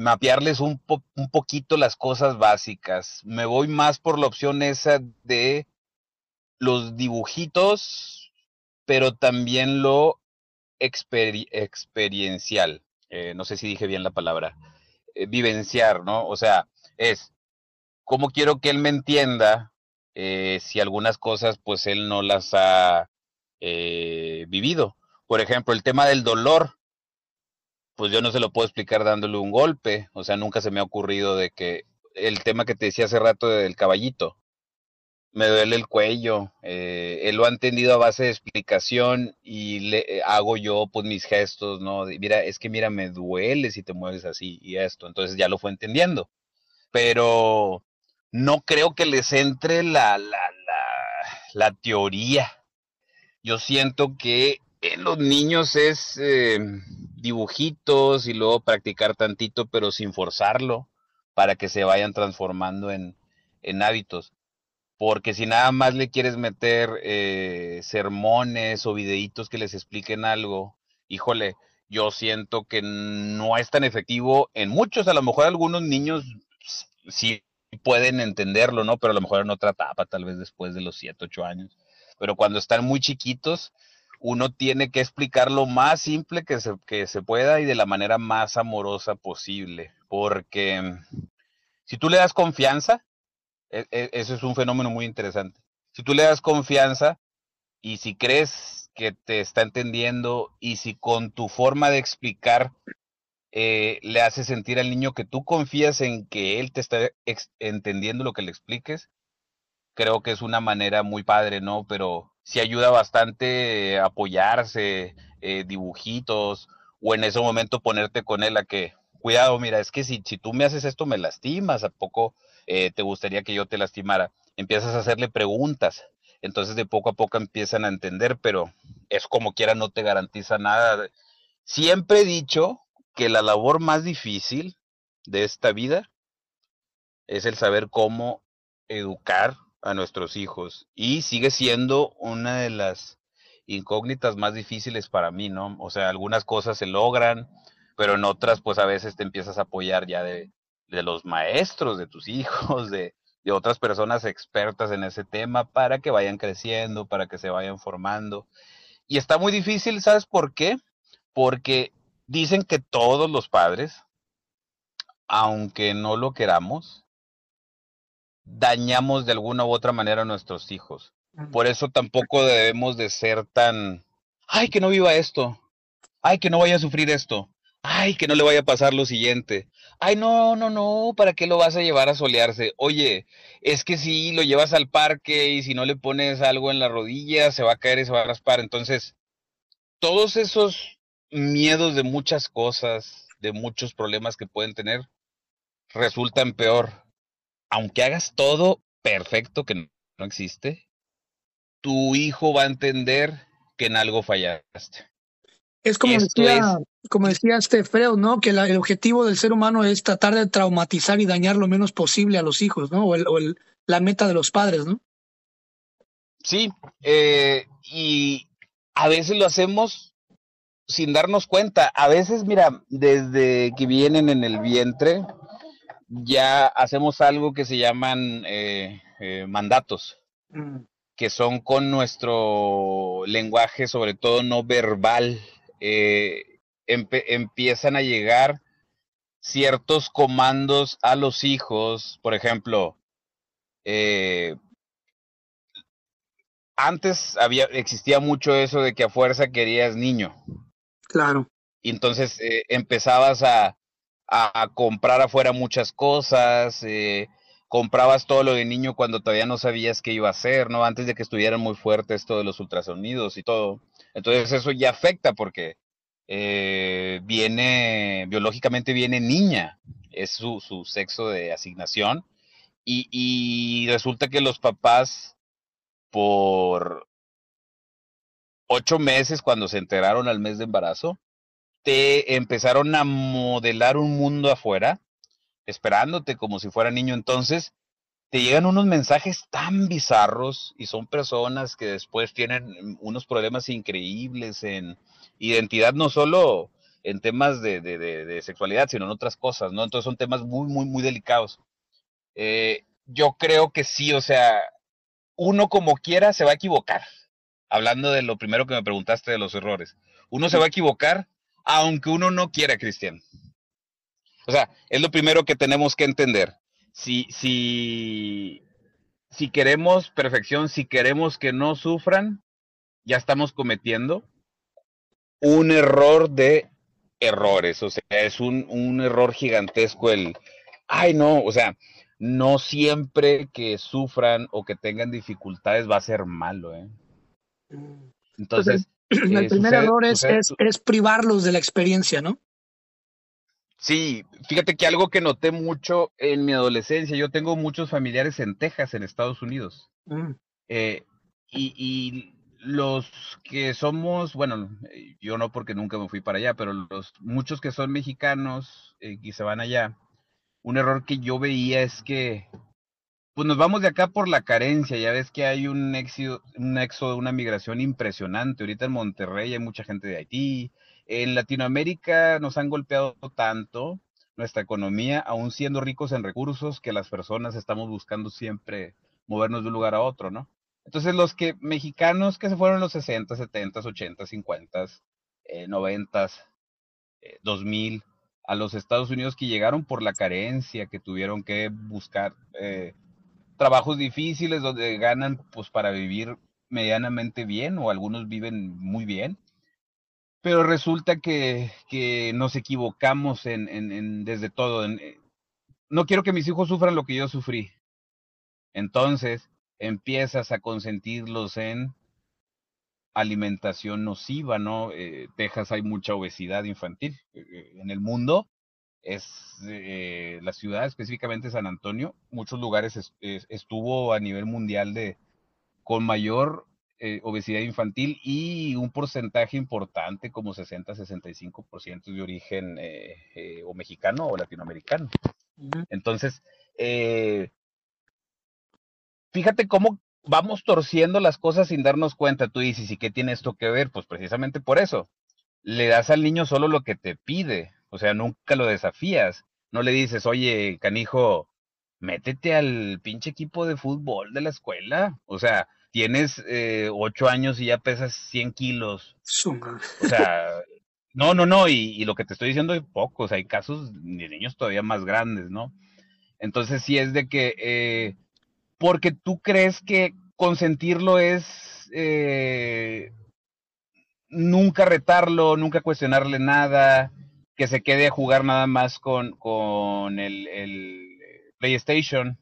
mapearles un, un poquito las cosas básicas. Me voy más por la opción esa de los dibujitos pero también lo experiencial. Eh, no sé si dije bien la palabra. Eh, vivenciar, ¿no? O sea, es cómo quiero que él me entienda eh, si algunas cosas pues él no las ha vivido. Por ejemplo, el tema del dolor, pues yo no se lo puedo explicar dándole un golpe, o sea, nunca se me ha ocurrido de que el tema que te decía hace rato del caballito, me duele el cuello. Eh, él lo ha entendido a base de explicación y le eh, hago yo pues mis gestos, ¿no? mira, es que mira, me duele si te mueves así y esto. Entonces ya lo fue entendiendo. Pero no creo que les entre la, la, la, la teoría. Yo siento que en los niños es eh, dibujitos y luego practicar tantito, pero sin forzarlo, para que se vayan transformando en, en hábitos porque si nada más le quieres meter eh, sermones o videitos que les expliquen algo, híjole, yo siento que no es tan efectivo en muchos, a lo mejor algunos niños sí pueden entenderlo, ¿no? Pero a lo mejor en otra etapa, tal vez después de los 7, 8 años. Pero cuando están muy chiquitos, uno tiene que explicar lo más simple que se, que se pueda y de la manera más amorosa posible. Porque si tú le das confianza, e, e, eso es un fenómeno muy interesante. Si tú le das confianza y si crees que te está entendiendo y si con tu forma de explicar eh, le hace sentir al niño que tú confías en que él te está entendiendo lo que le expliques, creo que es una manera muy padre, ¿no? Pero sí ayuda bastante apoyarse, eh, dibujitos, o en ese momento ponerte con él a que, cuidado, mira, es que si, si tú me haces esto me lastimas, ¿a poco eh, te gustaría que yo te lastimara? Empiezas a hacerle preguntas, entonces de poco a poco empiezan a entender, pero es como quiera, no te garantiza nada. Siempre he dicho que la labor más difícil de esta vida es el saber cómo educar a nuestros hijos y sigue siendo una de las incógnitas más difíciles para mí, ¿no? O sea, algunas cosas se logran, pero en otras pues a veces te empiezas a apoyar ya de, de los maestros de tus <laughs> hijos, de, de otras personas expertas en ese tema para que vayan creciendo, para que se vayan formando. Y está muy difícil, ¿sabes por qué? Porque dicen que todos los padres, aunque no lo queramos, dañamos de alguna u otra manera a nuestros hijos. Por eso tampoco debemos de ser tan, ay, que no viva esto, ay, que no vaya a sufrir esto, ay, que no le vaya a pasar lo siguiente. Ay, no, no, no, ¿para qué lo vas a llevar a solearse? Oye, es que si lo llevas al parque y si no le pones algo en la rodilla, se va a caer y se va a raspar. Entonces, todos esos miedos de muchas cosas, de muchos problemas que pueden tener, resultan peor. Aunque hagas todo perfecto, que no existe, tu hijo va a entender que en algo fallaste. Es como decía, como decía este Freud, ¿no? Que el objetivo del ser humano es tratar de traumatizar y dañar lo menos posible a los hijos, ¿no? O, el, la meta de los padres, ¿no? Sí, eh, y a veces lo hacemos sin darnos cuenta. A veces, mira, desde que vienen en el vientre, ya hacemos algo que se llaman eh, eh, mandatos, mm. que son con nuestro lenguaje, sobre todo no verbal, eh, empiezan a llegar ciertos comandos a los hijos, por ejemplo, antes había, existía mucho eso de que a fuerza querías niño. Claro. Y entonces empezabas a, a comprar afuera muchas cosas, eh, comprabas todo lo de niño cuando todavía no sabías qué iba a hacer, ¿no? Antes de que estuvieran muy fuertes esto de los ultrasonidos y todo. Entonces eso ya afecta porque eh, viene, biológicamente viene niña, es su, su sexo de asignación. Y, y resulta que los papás, por ocho meses cuando se enteraron al mes de embarazo, te empezaron a modelar un mundo afuera, esperándote como si fuera niño. Entonces, te llegan unos mensajes tan bizarros y son personas que después tienen unos problemas increíbles en identidad, no solo en temas de, sexualidad, sino en otras cosas, ¿no? Entonces son temas muy, muy, muy delicados. Eh, yo creo que sí, o sea, uno como quiera se va a equivocar. Hablando de lo primero que me preguntaste de los errores. Uno se va a equivocar aunque uno no quiera, Cristian. O sea, es lo primero que tenemos que entender. Si, si, si queremos perfección, si queremos que no sufran, ya estamos cometiendo un error de errores. O sea, es un, un error gigantesco el, ay no, o sea, no siempre que sufran o que tengan dificultades va a ser malo, ¿eh? Mm. Entonces, el primer error es, es, privarlos de la experiencia, ¿no? Sí, fíjate que algo que noté mucho en mi adolescencia, yo tengo muchos familiares en Texas, en Estados Unidos. Mm. Eh, y, los que somos, bueno, yo no porque nunca me fui para allá, pero los muchos que son mexicanos eh, y se van allá, un error que yo veía es que pues nos vamos de acá por la carencia. Ya ves que hay un éxodo, un éxodo, una migración impresionante. Ahorita en Monterrey hay mucha gente de Haití. En Latinoamérica nos han golpeado tanto nuestra economía, aún siendo ricos en recursos, que las personas estamos buscando siempre movernos de un lugar a otro, ¿no? Entonces los que mexicanos que se fueron en los 60, 70, 80, 50, 90, 2000 a los Estados Unidos que llegaron por la carencia, que tuvieron que buscar eh, trabajos difíciles donde ganan pues para vivir medianamente bien o algunos viven muy bien. Pero resulta que, que nos equivocamos en, desde todo. Eh, no quiero que mis hijos sufran lo que yo sufrí. Entonces empiezas a consentirlos en alimentación nociva, ¿no? Eh, Texas hay mucha obesidad infantil. Eh, en el mundo es eh, la ciudad, específicamente San Antonio, muchos lugares estuvo a nivel mundial de con mayor eh, obesidad infantil y un porcentaje importante, como 60-65% de origen eh, o mexicano o latinoamericano. Entonces, fíjate cómo vamos torciendo las cosas sin darnos cuenta. Tú dices, ¿y qué tiene esto que ver? Pues precisamente por eso. Le das al niño solo lo que te pide, o sea, nunca lo desafías. No le dices, oye, canijo, métete al pinche equipo de fútbol de la escuela. O sea, tienes eh, ocho años y ya pesas 100 kilos. O sea, no, no, no. Y, lo que te estoy diciendo es pocos. Hay casos de niños todavía más grandes, ¿no? Entonces, sí es de que, eh, porque tú crees que consentirlo es eh, nunca retarlo, nunca cuestionarle nada, que se quede a jugar nada más con, con el, el, PlayStation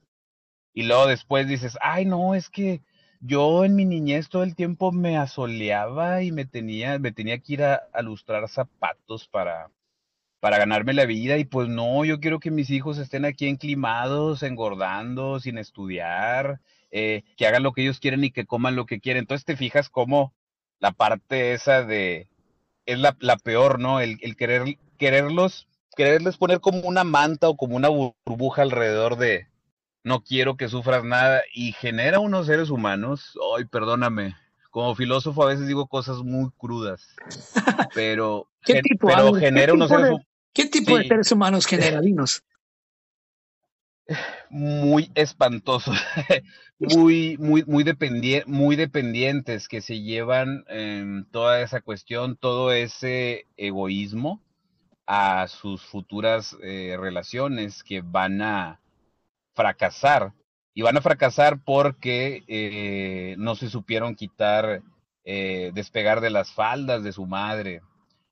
y luego después dices, ay no, es que yo en mi niñez todo el tiempo me asoleaba y me tenía, me tenía que ir a, lustrar zapatos para, para ganarme la vida y pues no, yo quiero que mis hijos estén aquí enclimados, engordando, sin estudiar, eh, que hagan lo que ellos quieren y que coman lo que quieren. Entonces te fijas cómo la parte esa de, es la, la peor, ¿no? El, el, querer, quererlos, quererles poner como una manta o como una burbuja alrededor de, no quiero que sufras nada y genera unos seres humanos, ay, perdóname, como filósofo a veces digo cosas muy crudas, <laughs> pero, ¿Qué tipo, pero genera unos seres humanos ¿Qué tipo sí. de seres humanos genera? Dinos. Muy espantosos, <laughs> muy, muy, muy, dependie muy dependientes que se llevan eh, toda esa cuestión, todo ese egoísmo a sus futuras eh, relaciones que van a fracasar. Y van a fracasar porque eh, no se supieron quitar, eh, despegar de las faldas de su madre,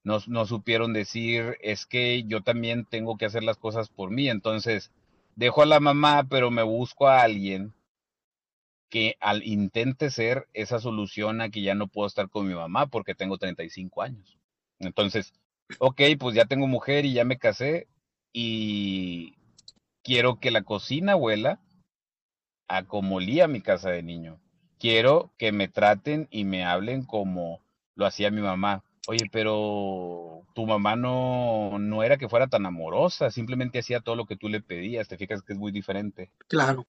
no, no, supieron decir, es que yo también tengo que hacer las cosas por mí. Entonces, dejo a la mamá, pero me busco a alguien que al intente ser esa solución a que ya no puedo estar con mi mamá porque tengo 35 años. Entonces, ok, pues ya tengo mujer y ya me casé y quiero que la cocina huela a como olía mi casa de niño. Quiero que me traten y me hablen como lo hacía mi mamá oye, pero tu mamá no, no era que fuera tan amorosa, simplemente hacía todo lo que tú le pedías, te fijas que es muy diferente. Claro.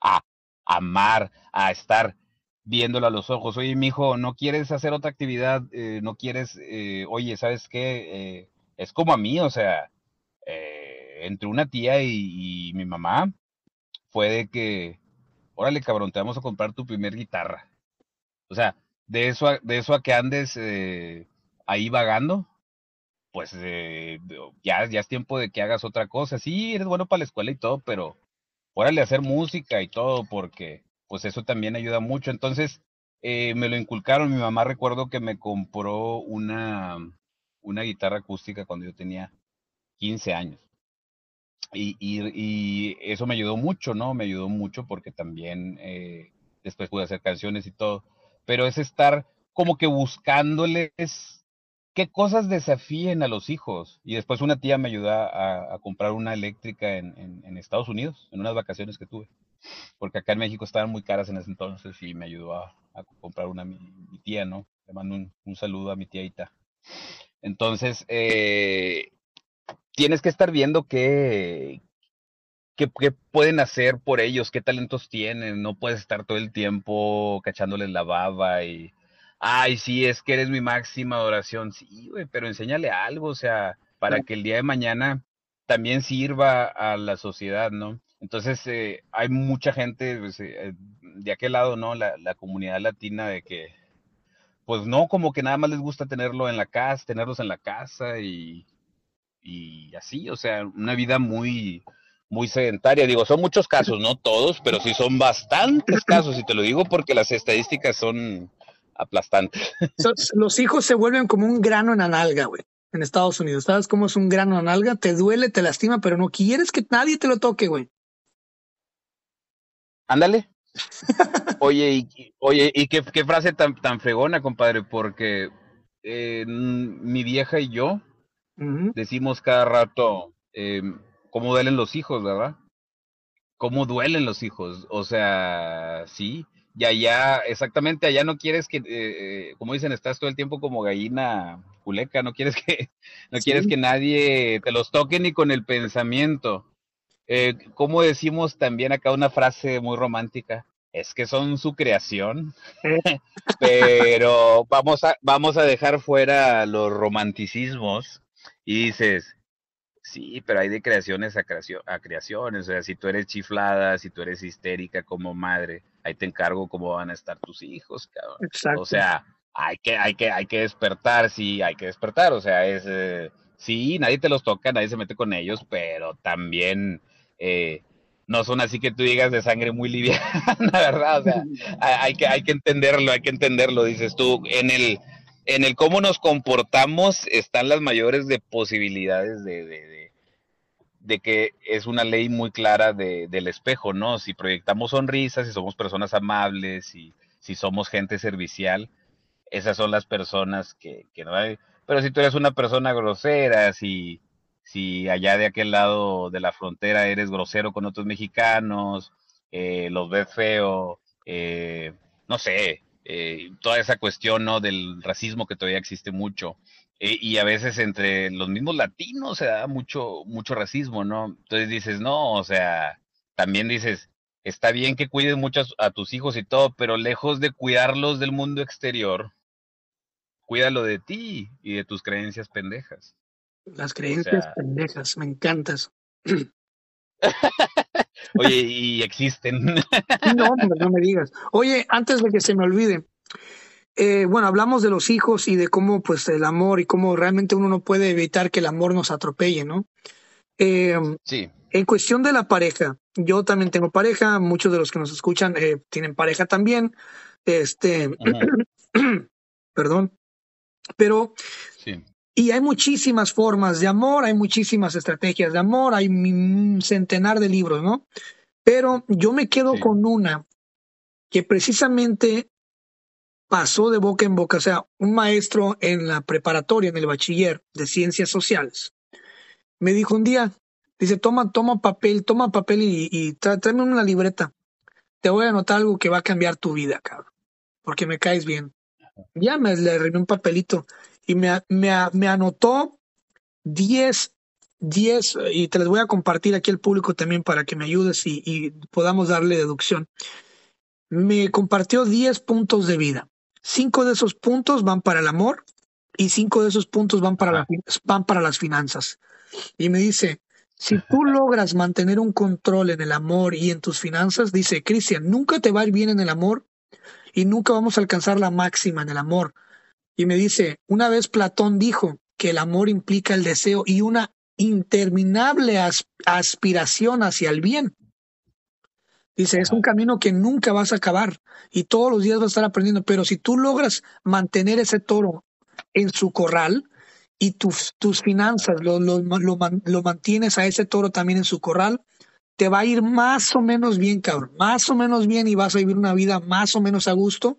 A amar, a estar viéndolo a los ojos. Oye, mi hijo, ¿no quieres hacer otra actividad? Eh, ¿No quieres, eh, oye, ¿sabes qué? Eh, es como a mí, o sea, eh, entre una tía y, y, mi mamá fue de que, órale, cabrón, te vamos a comprar tu primer guitarra. O sea, de eso a, de eso a que andes eh, ahí vagando, pues eh, ya, ya es tiempo de que hagas otra cosa. Sí, eres bueno para la escuela y todo, pero órale hacer música y todo, porque pues eso también ayuda mucho. Entonces, eh, me lo inculcaron. Mi mamá recuerdo que me compró una, una guitarra acústica cuando yo tenía 15 años. Y, y, y, eso me ayudó mucho, ¿no? Me ayudó mucho porque también eh, después pude hacer canciones y todo. Pero es estar como que buscándoles qué cosas desafíen a los hijos. Y después una tía me ayudó a, comprar una eléctrica en, Estados Unidos, en unas vacaciones que tuve. Porque acá en México estaban muy caras en ese entonces y me ayudó a, comprar una mi, mi, tía, ¿no? Le mando un, saludo a mi tía Ita. Entonces, eh, tienes que estar viendo qué, qué, pueden hacer por ellos, qué talentos tienen. No puedes estar todo el tiempo cachándoles la baba y ay, sí, es que eres mi máxima adoración. Sí, güey, pero enséñale algo, o sea, para que el día de mañana también sirva a la sociedad, ¿no? Entonces, eh, hay mucha gente pues, eh, de aquel lado, ¿no? La, la, comunidad latina de que, pues no, como que nada más les gusta tenerlo en la casa, tenerlos en la casa y, y así, o sea, una vida muy, muy sedentaria. Digo, son muchos casos, no todos, pero sí son bastantes casos, y te lo digo porque las estadísticas son, aplastante. <laughs> Los hijos se vuelven como un grano en la nalga, güey, en Estados Unidos. ¿Sabes cómo es un grano en la nalga? Te duele, te lastima, pero no quieres que nadie te lo toque, güey. Ándale. oye, y, oye, y qué, qué, frase tan, tan fregona, compadre, porque eh, mi vieja y yo uh -huh. decimos cada rato eh, cómo duelen los hijos, ¿verdad? Cómo duelen los hijos. O sea, sí, y allá, exactamente, allá no quieres que, eh, como dicen, estás todo el tiempo como gallina culeca, no quieres que, <laughs> no sí. quieres que nadie te los toque ni con el pensamiento. Eh, como decimos también acá una frase muy romántica, es que son su creación, <laughs> pero vamos a, vamos a dejar fuera los romanticismos y dices, Sí, pero hay de creaciones a, creación, a creaciones. O sea, si tú eres chiflada, si tú eres histérica como madre, ahí te encargo cómo van a estar tus hijos, cabrón. Exacto. O sea, hay que, hay que, hay que despertar, sí, hay que despertar. O sea, es, eh, sí, nadie te los toca, nadie se mete con ellos, pero también eh, no son así que tú digas de sangre muy <laughs> liviana, ¿verdad? O sea, <laughs> hay que, hay que entenderlo, hay que entenderlo, dices tú, en el, en el cómo nos comportamos están las mayores de posibilidades de, de, de, de que es una ley muy clara de, del espejo, ¿no? Si proyectamos sonrisas, si somos personas amables, y si somos gente servicial, esas son las personas que, que no hay. Pero si tú eres una persona grosera, si, si allá de aquel lado de la frontera eres grosero con otros mexicanos, eh, los ves feo, eh, no sé, eh, toda esa cuestión ¿no? del racismo que todavía existe mucho. Y a veces entre los mismos latinos se da mucho, mucho racismo, ¿no? Entonces dices, no, o sea, también dices, está bien que cuides mucho a, tus hijos y todo, pero lejos de cuidarlos del mundo exterior, cuídalo de ti y de tus creencias pendejas. Las creencias pendejas, me encantas. <laughs> Oye, y existen. <laughs> no, no me digas. Oye, antes de que se me olvide, eh, bueno, hablamos de los hijos y de cómo, pues, el amor y cómo realmente uno no puede evitar que el amor nos atropelle, ¿no? Eh, sí. En cuestión de la pareja, yo también tengo pareja, muchos de los que nos escuchan eh, tienen pareja también, este, <clears throat> perdón, pero sí. Y hay muchísimas formas de amor, hay muchísimas estrategias de amor, hay un centenar de libros, ¿no? Pero yo me quedo con una que precisamente pasó de boca en boca, o sea, un maestro en la preparatoria, en el bachiller de ciencias sociales, me dijo un día, dice, toma, toma papel, toma papel y, tráeme una libreta. Te voy a anotar algo que va a cambiar tu vida, cabrón, porque me caes bien. Ya me le arreglé un papelito y me, anotó 10, 10, y te les voy a compartir aquí al público también para que me ayudes y, y podamos darle deducción. Me compartió 10 puntos de vida. Cinco de esos puntos van para el amor y cinco de esos puntos van para, la, van para las finanzas. Y me dice, si tú logras mantener un control en el amor y en tus finanzas, dice Cristian, nunca te va a ir bien en el amor y nunca vamos a alcanzar la máxima en el amor, y me dice, una vez Platón dijo que el amor implica el deseo y una interminable aspiración hacia el bien. Dice, es un camino que nunca vas a acabar y todos los días vas a estar aprendiendo, pero si tú logras mantener ese toro en su corral y tus, tus finanzas lo, lo, lo, mantienes a ese toro también en su corral, te va a ir más o menos bien, cabrón, más o menos bien y vas a vivir una vida más o menos a gusto,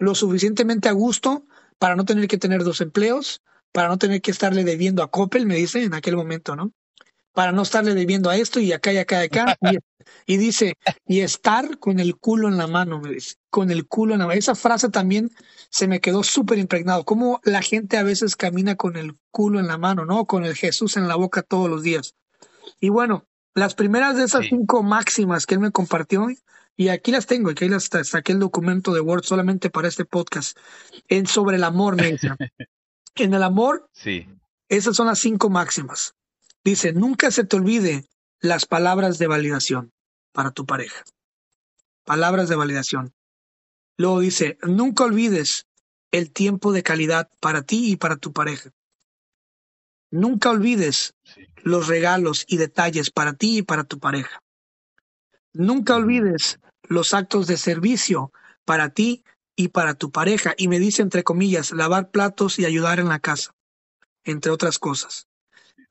lo suficientemente a gusto para no tener que tener dos empleos, para no tener que estarle debiendo a Coppel, me dice en aquel momento, ¿no? Para no estarle debiendo a esto y acá y acá y acá. Y, dice, y estar con el culo en la mano, me dice, con el culo en la mano. Esa frase también se me quedó súper impregnado. Cómo la gente a veces camina con el culo en la mano, ¿no? Con el Jesús en la boca todos los días. Y bueno, las primeras de esas cinco máximas que él me compartió y aquí las tengo, aquí las saqué el documento de Word solamente para este podcast, en sobre el amor, me dice. <laughs> en el amor, sí. esas son las cinco máximas. Dice, nunca se te olvide las palabras de validación para tu pareja. Palabras de validación. Luego dice, nunca olvides el tiempo de calidad para ti y para tu pareja. Nunca olvides los regalos y detalles para ti y para tu pareja. Nunca olvides los actos de servicio para ti y para tu pareja. Y me dice, entre comillas, lavar platos y ayudar en la casa, entre otras cosas.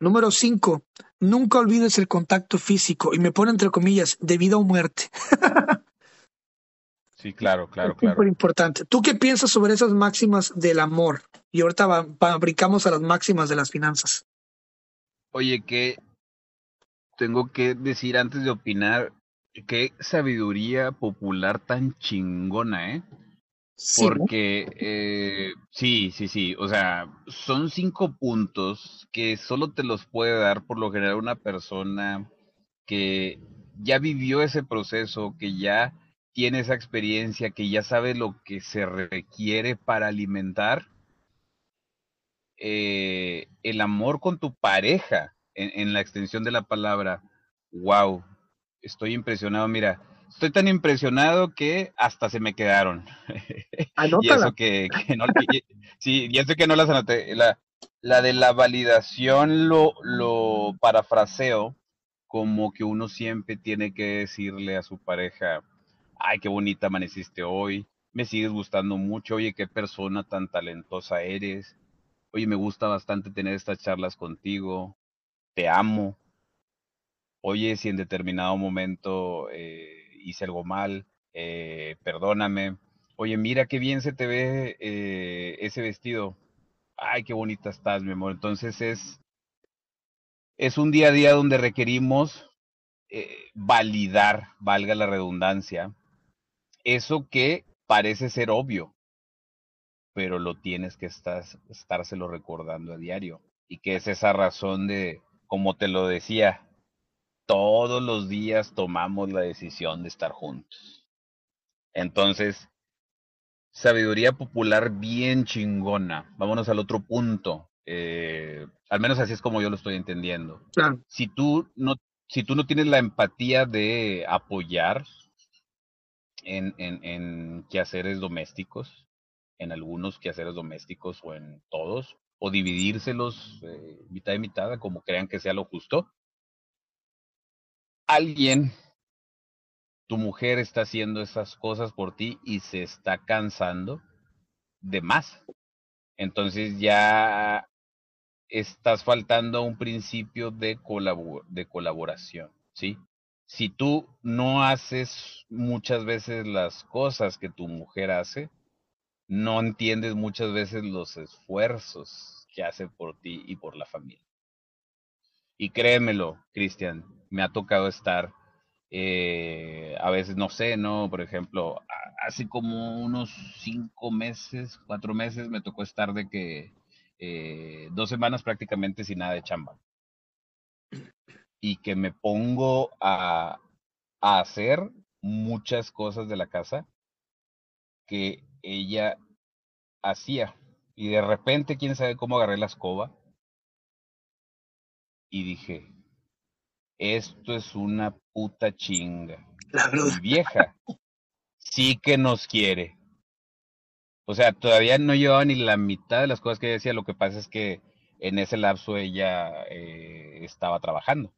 Número cinco, nunca olvides el contacto físico. Y me pone entre comillas, de vida o muerte. sí, claro, claro, claro. Súper importante. ¿Tú qué piensas sobre esas máximas del amor? Y ahorita brincamos a las máximas de las finanzas. Oye, que tengo que decir antes de opinar, qué sabiduría popular tan chingona, ¿eh? Porque eh, sí, sí, sí, o sea, son cinco puntos que solo te los puede dar por lo general una persona que ya vivió ese proceso, que ya tiene esa experiencia, que ya sabe lo que se requiere para alimentar eh, el amor con tu pareja, en, en la extensión de la palabra. Wow, estoy impresionado, mira, estoy tan impresionado que hasta se me quedaron. <laughs> y eso que, no, sí, y eso que no las anoté. La, la de la validación lo, lo parafraseo como que uno siempre tiene que decirle a su pareja, ay, qué bonita amaneciste hoy, me sigues gustando mucho, oye, qué persona tan talentosa eres, oye, me gusta bastante tener estas charlas contigo, te amo, oye, si en determinado momento eh, hice algo mal, eh, perdóname, oye, mira qué bien se te ve eh, ese vestido, ay, qué bonita estás, mi amor. Entonces es es un día a día donde requerimos eh, validar, valga la redundancia, eso que parece ser obvio, pero lo tienes que estar, estárselo recordando a diario. Y que es esa razón de, como te lo decía, todos los días tomamos la decisión de estar juntos. Entonces, sabiduría popular bien chingona. Vámonos al otro punto. Eh, al menos así es como yo lo estoy entendiendo. Si tú no, si tú no tienes la empatía de apoyar en, en, en quehaceres domésticos, en algunos quehaceres domésticos o en todos, o dividírselos eh, mitad y mitad, como crean que sea lo justo, alguien, tu mujer está haciendo esas cosas por ti y se está cansando de más. Entonces ya estás faltando a un principio de, de colaboración, ¿sí? Si tú no haces muchas veces las cosas que tu mujer hace, no entiendes muchas veces los esfuerzos que hace por ti y por la familia. Y créemelo, Cristian, me ha tocado estar, eh, a veces, no sé, ¿no? Por ejemplo, hace como unos cinco meses, cuatro meses, me tocó estar de que eh, dos semanas prácticamente sin nada de chamba. Y que me pongo a, a hacer muchas cosas de la casa que ella hacía. Y de repente, quién sabe cómo agarré la escoba. Y dije, esto es una puta chinga. La vieja sí que nos quiere. O sea, todavía no llevaba ni la mitad de las cosas que ella decía. Lo que pasa es que en ese lapso ella eh, estaba trabajando,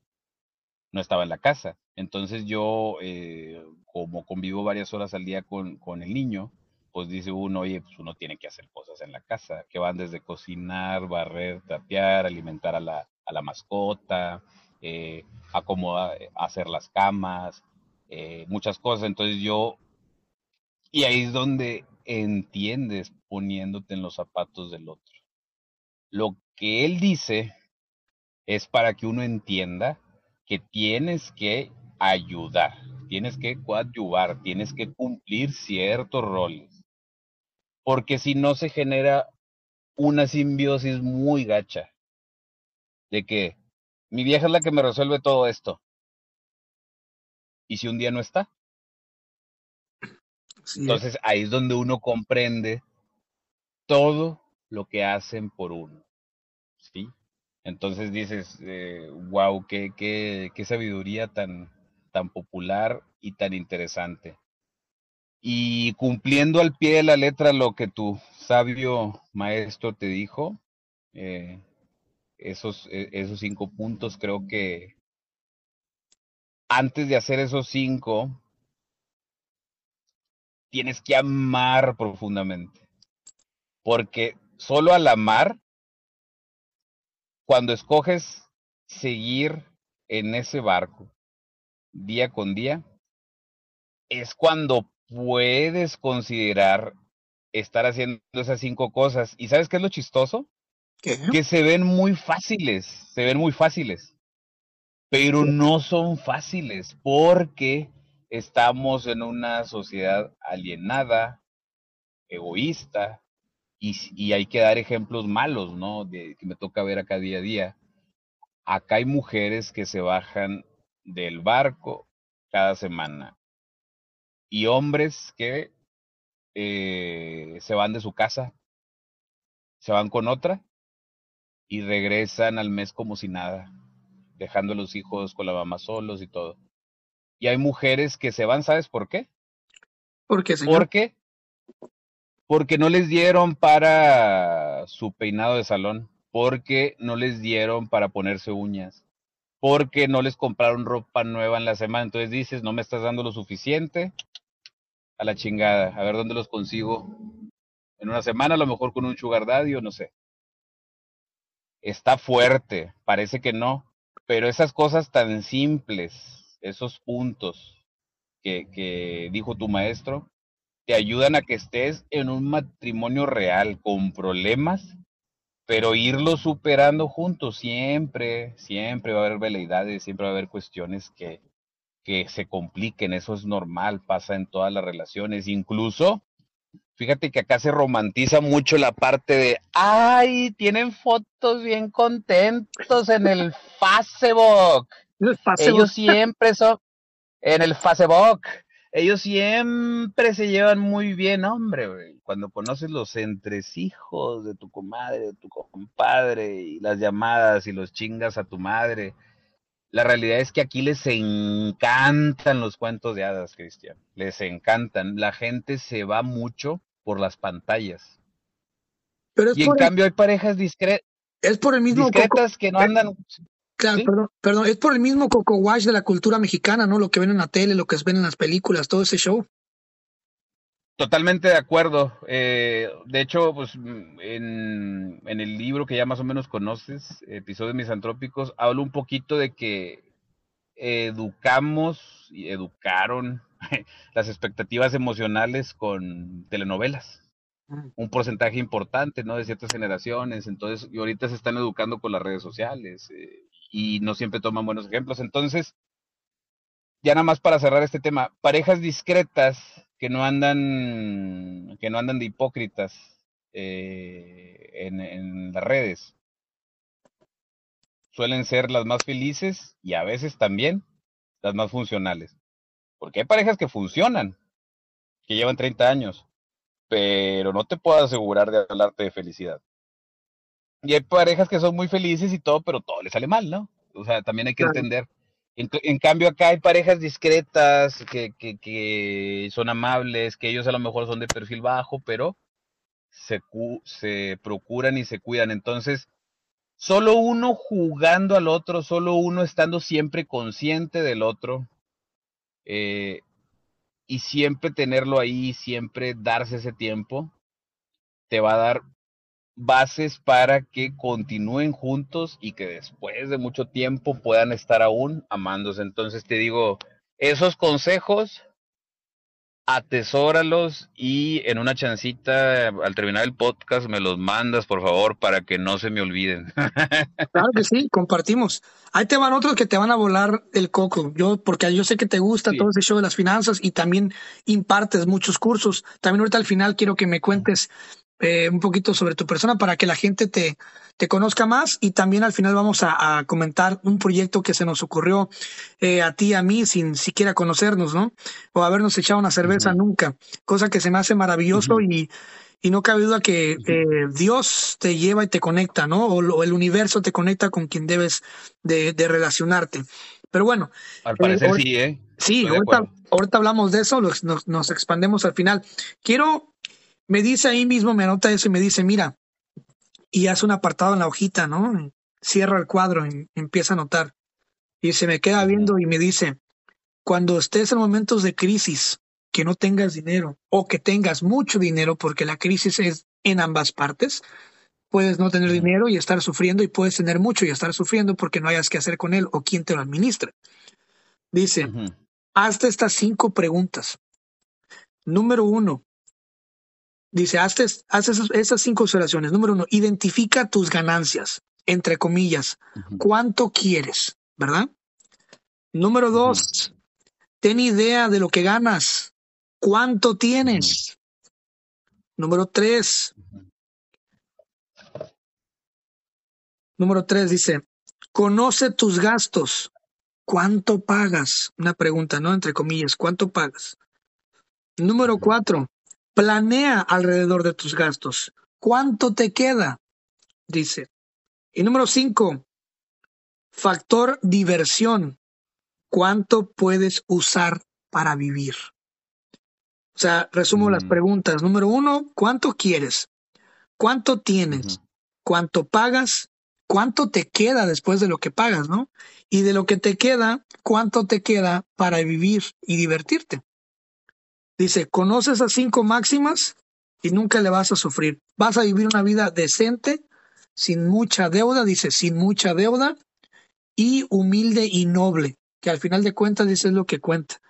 no estaba en la casa. Entonces yo, eh, como convivo varias horas al día con, con el niño, pues dice uno, oye, pues uno tiene que hacer cosas en la casa, que van desde cocinar, barrer, tapear, alimentar a la, a la mascota, eh, acomodar, hacer las camas, eh, muchas cosas. Entonces yo, y ahí es donde entiendes poniéndote en los zapatos del otro. Lo que él dice es para que uno entienda que tienes que ayudar, tienes que coadyuvar, tienes que cumplir ciertos roles porque si no se genera una simbiosis muy gacha de que mi vieja es la que me resuelve todo esto. ¿Y si un día no está? Entonces ahí es donde uno comprende todo lo que hacen por uno. ¿Sí? Entonces dices, eh, wow, qué, qué, qué sabiduría tan, tan popular y tan interesante y cumpliendo al pie de la letra lo que tu sabio maestro te dijo, eh, esos, e, esos cinco puntos, creo que antes de hacer esos cinco, tienes que amar profundamente. Porque solo al amar, cuando escoges seguir en ese barco día con día, es cuando puedes considerar estar haciendo esas cinco cosas. ¿Y sabes qué es lo chistoso? Que se ven muy fáciles, se ven muy fáciles, pero no son fáciles porque estamos en una sociedad alienada, egoísta, y, y, hay que dar ejemplos malos, ¿no? De, que me toca ver acá día a día. Acá hay mujeres que se bajan del barco cada semana y hombres que eh, se van de su casa, se van con otra y regresan al mes como si nada, dejando a los hijos con la mamá solos y todo. Y hay mujeres que se van, ¿sabes por qué? ¿Por qué, ¿Por qué? Porque no les dieron para su peinado de salón, porque no les dieron para ponerse uñas, porque no les compraron ropa nueva en la semana. Entonces dices, no me estás dando lo suficiente, a la chingada, a ver dónde los consigo. En una semana, a lo mejor con un sugar daddy o no sé. Está fuerte, parece que no, pero esas cosas tan simples, esos puntos que, que dijo tu maestro, te ayudan a que estés en un matrimonio real con problemas pero irlo superando juntos siempre, siempre va a haber veleidades, siempre va a haber cuestiones que, que se compliquen, eso es normal, pasa en todas las relaciones, incluso, fíjate que acá se romantiza mucho la parte de, ay, tienen fotos bien contentos en el Facebook. Ellos siempre son, en el Facebook, ellos siempre se llevan muy bien, hombre, Cuando conoces los entresijos de tu comadre, de tu compadre, y las llamadas y los chingas a tu madre, la realidad es que aquí les encantan los cuentos de hadas, Cristian. Les encantan. La gente se va mucho por las pantallas. Pero y en cambio hay parejas discretas. Es por el mismo discretas que no andan. Claro, perdón, perdón, es por el mismo coco wash de la cultura mexicana, ¿no? Lo que ven en la tele, lo que ven en las películas, todo ese show. Totalmente de acuerdo. Eh, de hecho, pues en, en, el libro que ya más o menos conoces, Episodios Misantrópicos, hablo un poquito de que educamos y educaron <laughs> las expectativas emocionales con telenovelas. Mm. Un porcentaje importante, ¿no? De ciertas generaciones. Entonces, y ahorita se están educando con las redes sociales. Eh, y no siempre toman buenos ejemplos. Entonces, ya nada más para cerrar este tema, parejas discretas que no andan, que no andan de hipócritas eh, en, en las redes, suelen ser las más felices y a veces también las más funcionales. Porque hay parejas que funcionan, que llevan 30 años, pero no te puedo asegurar de hablarte de felicidad. Y hay parejas que son muy felices y todo, pero todo les sale mal, ¿no? O sea, también hay que entender. En, cambio, acá hay parejas discretas que, que, que, son amables, que ellos a lo mejor son de perfil bajo, pero se, se procuran y se cuidan. Entonces, solo uno jugando al otro, solo uno estando siempre consciente del otro, eh, y siempre tenerlo ahí, siempre darse ese tiempo, te va a dar bases para que continúen juntos y que después de mucho tiempo puedan estar aún amándose. Entonces te digo, esos consejos, atesóralos y en una chancita al terminar el podcast me los mandas, por favor, para que no se me olviden. <laughs> claro que sí, compartimos. Ahí te van otros que te van a volar el coco. Yo, porque yo sé que te gusta todo ese show de las finanzas y también impartes muchos cursos. También ahorita al final quiero que me cuentes eh, un poquito sobre tu persona para que la gente te, te conozca más y también al final vamos a, comentar un proyecto que se nos ocurrió eh, a ti, a mí, sin siquiera conocernos, ¿no? O habernos echado una cerveza nunca, cosa que se me hace maravilloso y, y no cabe duda que eh, Dios te lleva y te conecta, ¿no? O, el universo te conecta con quien debes de, de relacionarte. Pero bueno. Al parecer sí, ¿eh? Sí, ahorita, ahorita, hablamos de eso, nos, nos expandemos al final. Quiero me dice ahí mismo, me anota eso y me dice, mira, y hace un apartado en la hojita, ¿no? Cierra el cuadro y empieza a anotar. Y se me queda viendo y me dice, cuando estés en momentos de crisis, que no tengas dinero o que tengas mucho dinero, porque la crisis es en ambas partes, puedes no tener dinero y estar sufriendo y puedes tener mucho y estar sufriendo porque no hayas que hacer con él o quién te lo administra. Dice, hazte estas cinco preguntas. Número uno, Dice, haz, esas, cinco observaciones. Número uno, identifica tus ganancias, entre comillas. ¿Cuánto quieres? ¿Verdad? Número dos, ten idea de lo que ganas. ¿Cuánto tienes? Número tres. Número tres dice, conoce tus gastos. ¿Cuánto pagas? Una pregunta, ¿no? Entre comillas, ¿cuánto pagas? Número cuatro, Planea alrededor de tus gastos. ¿Cuánto te queda? Dice. Y número cinco, factor diversión. ¿Cuánto puedes usar para vivir? O sea, resumo las mm. preguntas. Número uno, ¿cuánto quieres? ¿Cuánto tienes? ¿Cuánto pagas? ¿Cuánto te queda después de lo que pagas, no? Y de lo que te queda, ¿cuánto te queda para vivir y divertirte? Dice, conoce esas cinco máximas y nunca le vas a sufrir. Vas a vivir una vida decente, sin mucha deuda, dice, sin mucha deuda, y humilde y noble, que al final de cuentas dice es lo que cuenta.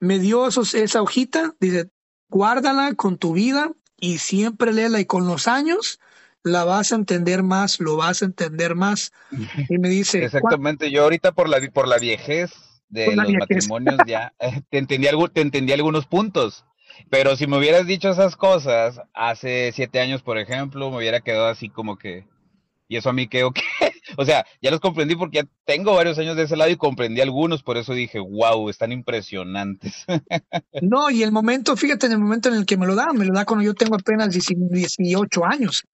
Me dio esa hojita, dice, guárdala con tu vida y siempre léela y con los años la vas a entender más, lo vas a entender más. <laughs> Y me dice... Exactamente, yo ahorita por la, por la viejez de los matrimonios ya <laughs> te entendí, algo, te entendí algunos puntos. Pero si me hubieras dicho esas cosas hace siete años, por ejemplo, me hubiera quedado así como que, ¿y eso a mí qué o qué? <laughs> o sea, ya los comprendí porque ya tengo varios años de ese lado y comprendí algunos, por eso dije, wow, están impresionantes. <laughs> no, y el momento, fíjate, en el momento en el que me lo da, me lo da cuando yo tengo apenas 18 años.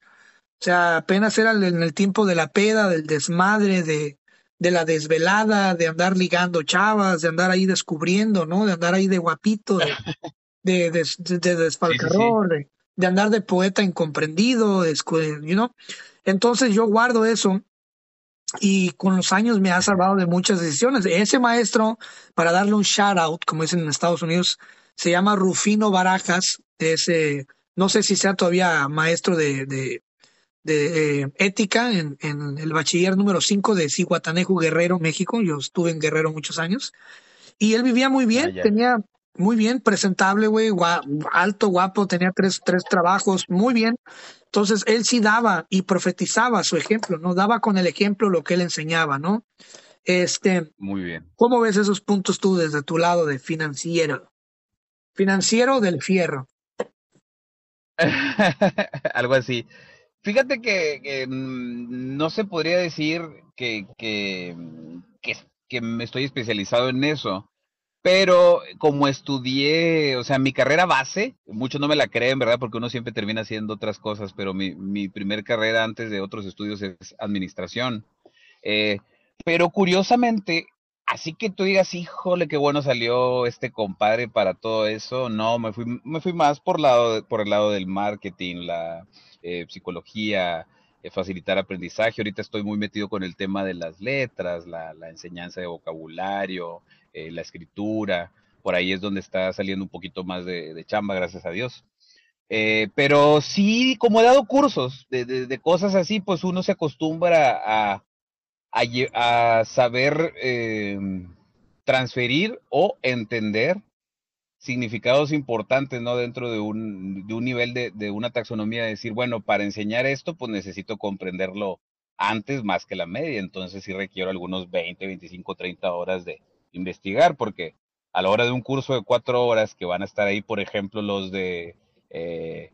O sea, apenas era en el tiempo de la peda, del desmadre, de, de la desvelada, de andar ligando chavas, de andar ahí descubriendo, ¿no? De andar ahí de guapito, de, <laughs> de, de, desfalcador, De, andar de poeta incomprendido, you know? Entonces yo guardo eso y con los años me ha salvado de muchas decisiones. Ese maestro, para darle un shout out, como dicen en Estados Unidos, se llama Rufino Barajas, ese, no sé si sea todavía maestro de, de, de eh, ética en, en, el bachiller número 5 de Ciguatanejo, Guerrero, México. Yo estuve en Guerrero muchos años. Y él vivía muy bien, tenía muy bien, presentable, güey, alto, guapo, tenía tres, tres trabajos, muy bien. Entonces, él sí daba y profetizaba su ejemplo, ¿no? Daba con el ejemplo lo que él enseñaba, ¿no? Este. Muy bien. ¿Cómo ves esos puntos tú desde tu lado de financiero? Financiero del fierro. <laughs> Algo así. Fíjate que, mm, no se podría decir que, que, que, que me estoy especializado en eso, pero como estudié, o sea, mi carrera base, muchos no me la creen, ¿verdad? Porque uno siempre termina haciendo otras cosas, pero mi, mi primer carrera antes de otros estudios es administración. Eh, pero curiosamente, así que tú digas, híjole, qué bueno salió este compadre para todo eso, no, me fui, me fui más por, lado, por el lado del marketing, la eh, psicología, eh, facilitar aprendizaje. Ahorita estoy muy metido con el tema de las letras, la, enseñanza de vocabulario, eh, la escritura, por ahí es donde está saliendo un poquito más de, chamba, gracias a Dios. Pero sí, como he dado cursos de, cosas así, pues uno se acostumbra a, saber transferir o entender significados importantes, ¿no? Dentro de un, de un nivel de, de, una taxonomía, decir, bueno, para enseñar esto, pues necesito comprenderlo antes más que la media, entonces sí requiero algunos 20, 25, 30 horas de, investigar, porque a la hora de un curso de cuatro horas que van a estar ahí, por ejemplo, los de eh,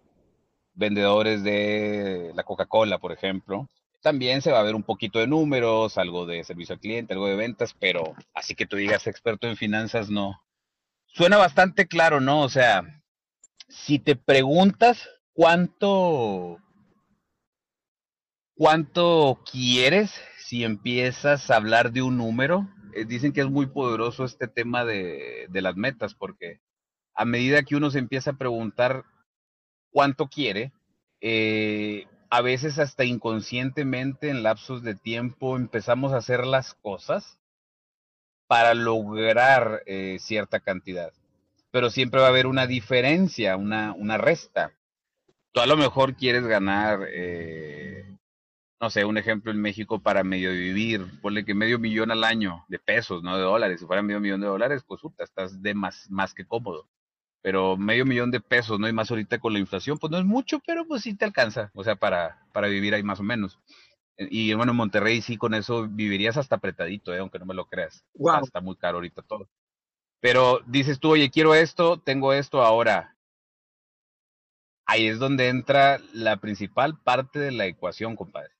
vendedores de la Coca-Cola, por ejemplo, también se va a ver un poquito de números, algo de servicio al cliente, algo de ventas, pero así que tú digas experto en finanzas, no. Suena bastante claro, ¿no? O sea, si te preguntas cuánto, cuánto quieres, si empiezas a hablar de un número, eh, dicen que es muy poderoso este tema de, las metas, porque a medida que uno se empieza a preguntar cuánto quiere, eh, a veces hasta inconscientemente en lapsos de tiempo empezamos a hacer las cosas para lograr eh, cierta cantidad. Pero siempre va a haber una diferencia, una, una resta. Tú a lo mejor quieres ganar no sé, un ejemplo en México para medio vivir, ponle que medio millón al año de pesos, no de dólares. Si fuera medio millón de dólares, pues puta, estás de más, más que cómodo. Pero medio millón de pesos, ¿no? hay más ahorita con la inflación, pues no es mucho, pero pues sí te alcanza, o sea, para, para vivir ahí más o menos. Y bueno, en Monterrey sí con eso vivirías hasta apretadito, ¿eh? aunque no me lo creas. Está muy caro ahorita todo. Pero dices tú, oye, quiero esto, tengo esto ahora. Ahí es donde entra la principal parte de la ecuación, compadre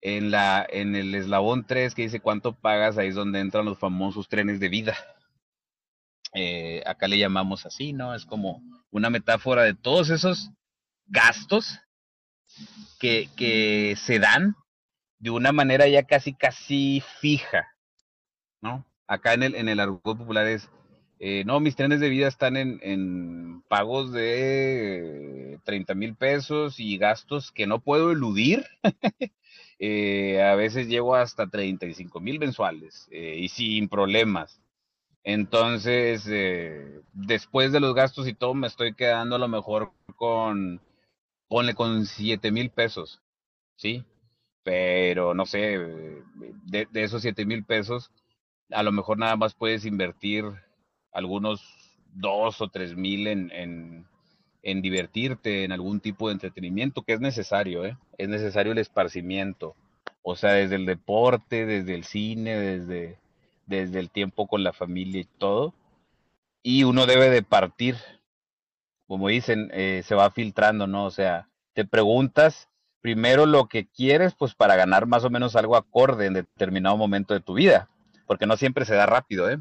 en, la, en el eslabón 3 que dice cuánto pagas, ahí es donde entran los famosos trenes de vida. Eh, acá le llamamos así, ¿no? Es como una metáfora de todos esos gastos que, que se dan de una manera ya casi, casi fija, ¿no? Acá en el, en el argot popular es, eh, no, mis trenes de vida están en, en pagos de 30 mil pesos y gastos que no puedo eludir <laughs> Eh, a veces llego hasta 35 mil mensuales eh, y sin problemas. Entonces, después de los gastos y todo, me estoy quedando a lo mejor con, ponle con 7 mil pesos, ¿sí? Pero no sé, de, esos 7 mil pesos, a lo mejor nada más puedes invertir algunos 2 o 3 mil en, en divertirte, en algún tipo de entretenimiento, que es necesario, ¿eh? Es necesario el esparcimiento. O sea, desde el deporte, desde el cine, desde, desde el tiempo con la familia y todo. Y uno debe de partir, como dicen, eh, se va filtrando, ¿no? O sea, te preguntas primero lo que quieres, pues para ganar más o menos algo acorde en determinado momento de tu vida, porque no siempre se da rápido, ¿eh?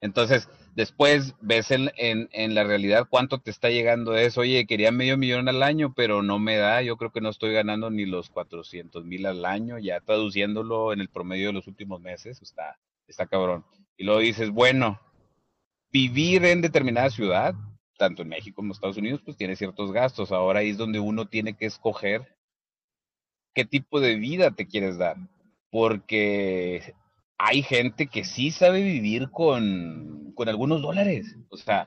Entonces, después ves en, en, la realidad cuánto te está llegando eso. Oye, quería medio millón al año, pero no me da. Yo creo que no estoy ganando ni los 400 mil al año, ya traduciéndolo en el promedio de los últimos meses. Está, está cabrón. Y luego dices, bueno, vivir en determinada ciudad, tanto en México como en Estados Unidos, pues tiene ciertos gastos. Ahora ahí es donde uno tiene que escoger qué tipo de vida te quieres dar. Porque hay gente que sí sabe vivir con, con algunos dólares, o sea,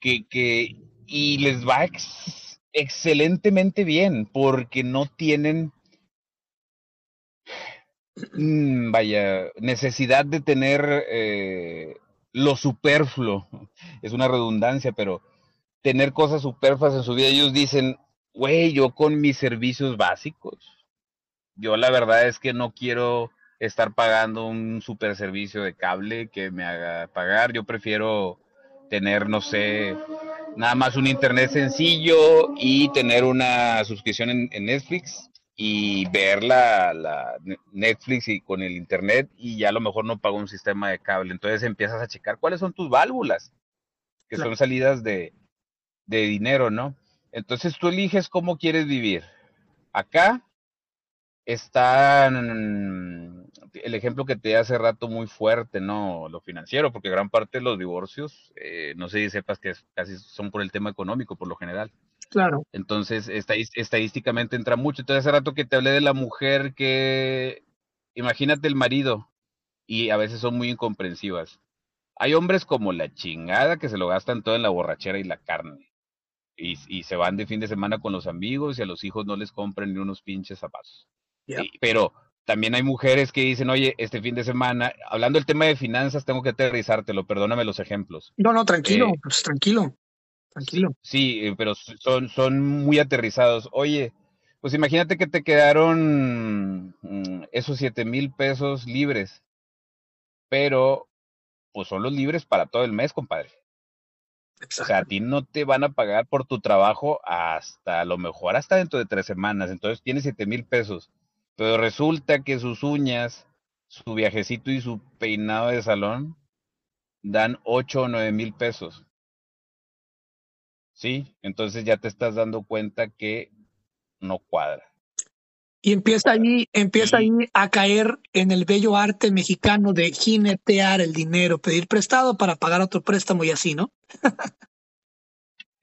que, que y les va excelentemente bien porque no tienen, mm, vaya, necesidad de tener eh, lo superfluo, es una redundancia, pero tener cosas superfluas en su vida, ellos dicen, güey, yo con mis servicios básicos, yo la verdad es que no quiero estar pagando un super servicio de cable que me haga pagar. Yo prefiero tener, no sé, nada más un internet sencillo y tener una suscripción en, Netflix y ver la, la, Netflix y con el internet y ya a lo mejor no pago un sistema de cable. Entonces empiezas a checar cuáles son tus válvulas, que son salidas de, de dinero, ¿no? Entonces tú eliges cómo quieres vivir. Acá están el ejemplo que te di hace rato muy fuerte, ¿no? Lo financiero, porque gran parte de los divorcios, eh, no sé si sepas que casi son por el tema económico, por lo general. Claro. Entonces, estadísticamente entra mucho. Entonces, hace rato que te hablé de la mujer que, imagínate el marido, y a veces son muy incomprensivas. Hay hombres como la chingada que se lo gastan todo en la borrachera y la carne. Y, y se van de fin de semana con los amigos y a los hijos no les compran ni unos pinches zapatos. pero también hay mujeres que dicen, oye, este fin de semana, hablando del tema de finanzas, tengo que aterrizártelo, perdóname los ejemplos. No, no, tranquilo, eh, pues tranquilo, tranquilo. Sí, eh, pero son, son muy aterrizados. Oye, pues imagínate que te quedaron mm, esos siete mil pesos libres, pero pues son los libres para todo el mes, compadre. O sea, a ti no te van a pagar por tu trabajo hasta a lo mejor hasta dentro de tres semanas. Entonces tienes siete mil pesos pero resulta que sus uñas, su viajecito y su peinado de salón dan 8 o 9 mil pesos. ¿Sí? Entonces ya te estás dando cuenta que no cuadra. Y empieza ahí, empieza ahí a caer en el bello arte mexicano de jinetear el dinero, pedir prestado para pagar otro préstamo y así, ¿no?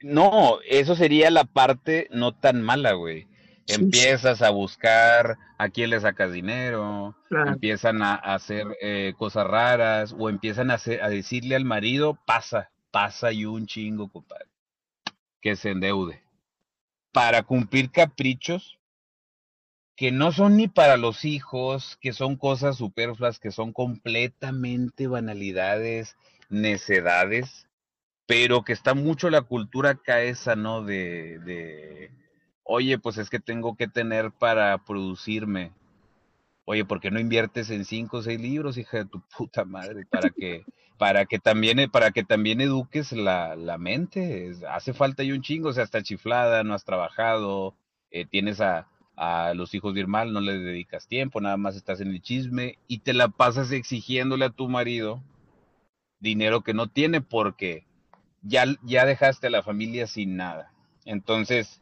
no, eso sería la parte no tan mala, güey. Empiezas a buscar a quién le sacas dinero, empiezan a, hacer eh, cosas raras o empiezan a, a decirle al marido, pasa, pasa y un chingo, compadre, que se endeude para cumplir caprichos que no son ni para los hijos, que son cosas superfluas, que son completamente banalidades, necedades, pero que está mucho la cultura acá ¿no? de, de oye, pues es que tengo que tener para producirme. Oye, ¿por qué no inviertes en cinco o seis libros, hija de tu puta madre? Para que, para que también, para que también eduques la, la mente. Hace falta y un chingo, o sea, está chiflada, no has trabajado, eh, tienes a, a los hijos de ir mal, no le dedicas tiempo, nada más estás en el chisme y te la pasas exigiéndole a tu marido dinero que no tiene porque ya, ya dejaste a la familia sin nada. Entonces,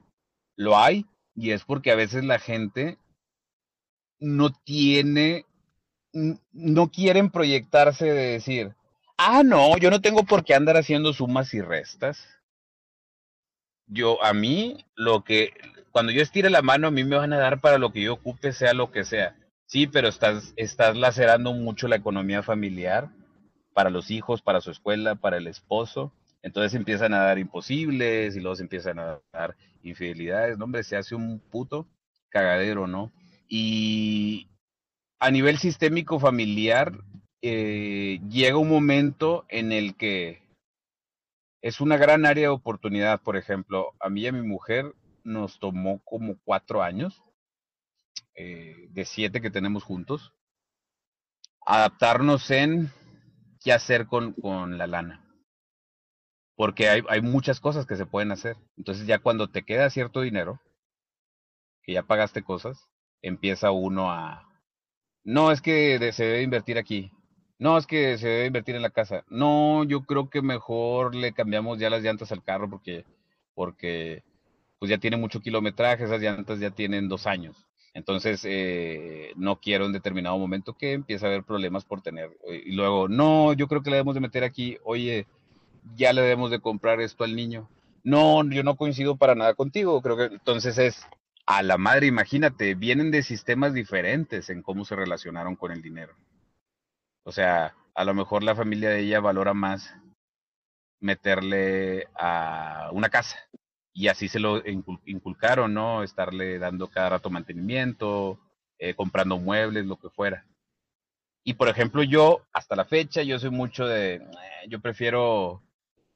lo hay y es porque a veces la gente no tiene, no quieren proyectarse de decir, ah, no, yo no tengo por qué andar haciendo sumas y restas. Yo, a mí, lo que, cuando yo estire la mano, a mí me van a dar para lo que yo ocupe, sea lo que sea. Sí, pero estás, estás lacerando mucho la economía familiar para los hijos, para su escuela, para el esposo. Entonces empiezan a dar imposibles y luego se empiezan a dar infidelidades. No, hombre, se hace un puto cagadero, ¿no? Y a nivel sistémico familiar, eh, llega un momento en el que es una gran área de oportunidad. Por ejemplo, a mí y a mi mujer nos tomó como cuatro años, eh, de siete que tenemos juntos, adaptarnos en qué hacer con, con la lana. Porque hay, hay muchas cosas que se pueden hacer. Entonces ya cuando te queda cierto dinero, que ya pagaste cosas, empieza uno a... No, es que se debe invertir aquí. No, es que se debe invertir en la casa. No, yo creo que mejor le cambiamos ya las llantas al carro porque, porque pues ya tiene mucho kilometraje, esas llantas ya tienen dos años. Entonces, eh, no quiero en determinado momento que empiece a haber problemas por tener. Y luego, no, yo creo que le debemos de meter aquí, oye, ya le debemos de comprar esto al niño. No, yo no coincido para nada contigo. Creo que entonces es a la madre, imagínate, vienen de sistemas diferentes en cómo se relacionaron con el dinero. O sea, a lo mejor la familia de ella valora más meterle a una casa y así se lo inculcaron, ¿no? Estarle dando cada rato mantenimiento, eh, comprando muebles, lo que fuera. Y por ejemplo, yo, hasta la fecha, yo soy mucho de, eh, yo prefiero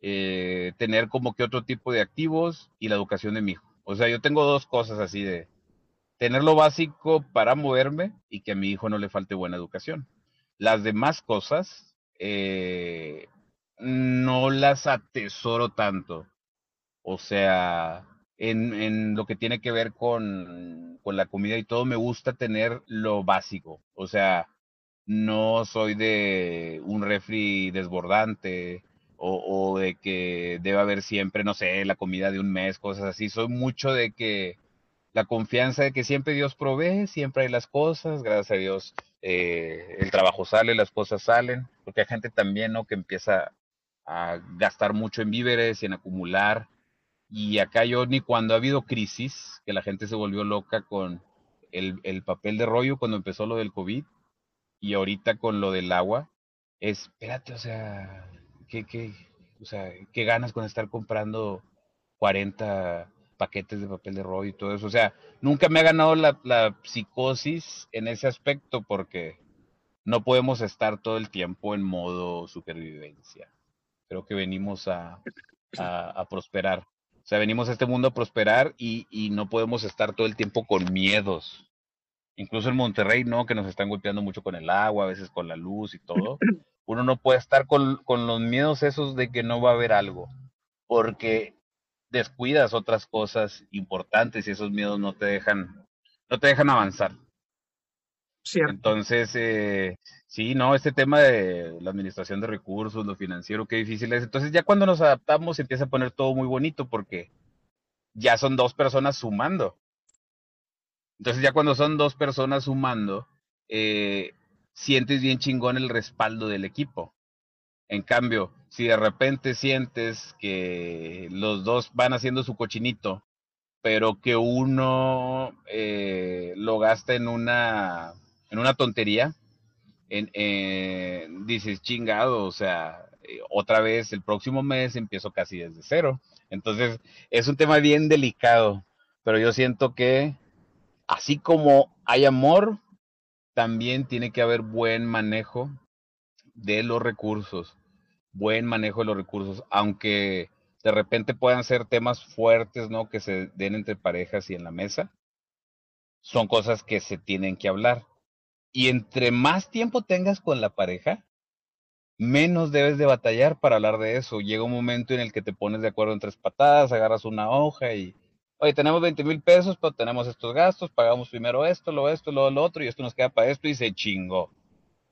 eh, tener como que otro tipo de activos y la educación de mi hijo. O sea, yo tengo dos cosas así de tener lo básico para moverme y que a mi hijo no le falte buena educación. Las demás cosas eh, no las atesoro tanto. O sea, en, en, lo que tiene que ver con, con la comida y todo, me gusta tener lo básico. O sea, no soy de un refri desbordante o, de que debe haber siempre, no sé, la comida de un mes, cosas así. Soy mucho de que la confianza de que siempre Dios provee, siempre hay las cosas, gracias a Dios eh, el trabajo sale, las cosas salen, porque hay gente también, ¿no? Que empieza a gastar mucho en víveres y en acumular. Y acá yo ni cuando ha habido crisis, que la gente se volvió loca con el, el papel de rollo cuando empezó lo del COVID y ahorita con lo del agua, espérate, o sea, ¿qué, qué, o sea, qué ganas con estar comprando 40 paquetes de papel de rollo y todo eso? O sea, nunca me ha ganado la, psicosis en ese aspecto porque no podemos estar todo el tiempo en modo supervivencia. Creo que venimos a, prosperar. O sea, venimos a este mundo a prosperar y, y no podemos estar todo el tiempo con miedos incluso en Monterrey, ¿no? Que nos están golpeando mucho con el agua, a veces con la luz y todo uno no puede estar con, con los miedos esos de que no va a haber algo, porque descuidas otras cosas importantes y esos miedos no te dejan, no te dejan avanzar. Cierto. Entonces, eh, sí, no, este tema de la administración de recursos, lo financiero, qué difícil es. Entonces, ya cuando nos adaptamos, se empieza a poner todo muy bonito porque ya son dos personas sumando. Entonces, ya cuando son dos personas sumando, eh, sientes bien chingón el respaldo del equipo. En cambio, si de repente sientes que los dos van haciendo su cochinito, pero que uno eh, lo gasta en una, en una tontería, en, eh, dices chingado, o sea, eh, otra vez el próximo mes empiezo casi desde cero. Entonces, es un tema bien delicado, pero yo siento que así como hay amor, también tiene que haber buen manejo de los recursos, buen manejo de los recursos, aunque de repente puedan ser temas fuertes, ¿no? Que se den entre parejas y en la mesa, son cosas que se tienen que hablar. Y entre más tiempo tengas con la pareja, menos debes de batallar para hablar de eso. Llega un momento en el que te pones de acuerdo en tres patadas, agarras una hoja y oye, tenemos 20 mil pesos, pero tenemos estos gastos, pagamos primero esto, lo esto, lo, lo otro, y esto nos queda para esto, y se chingó.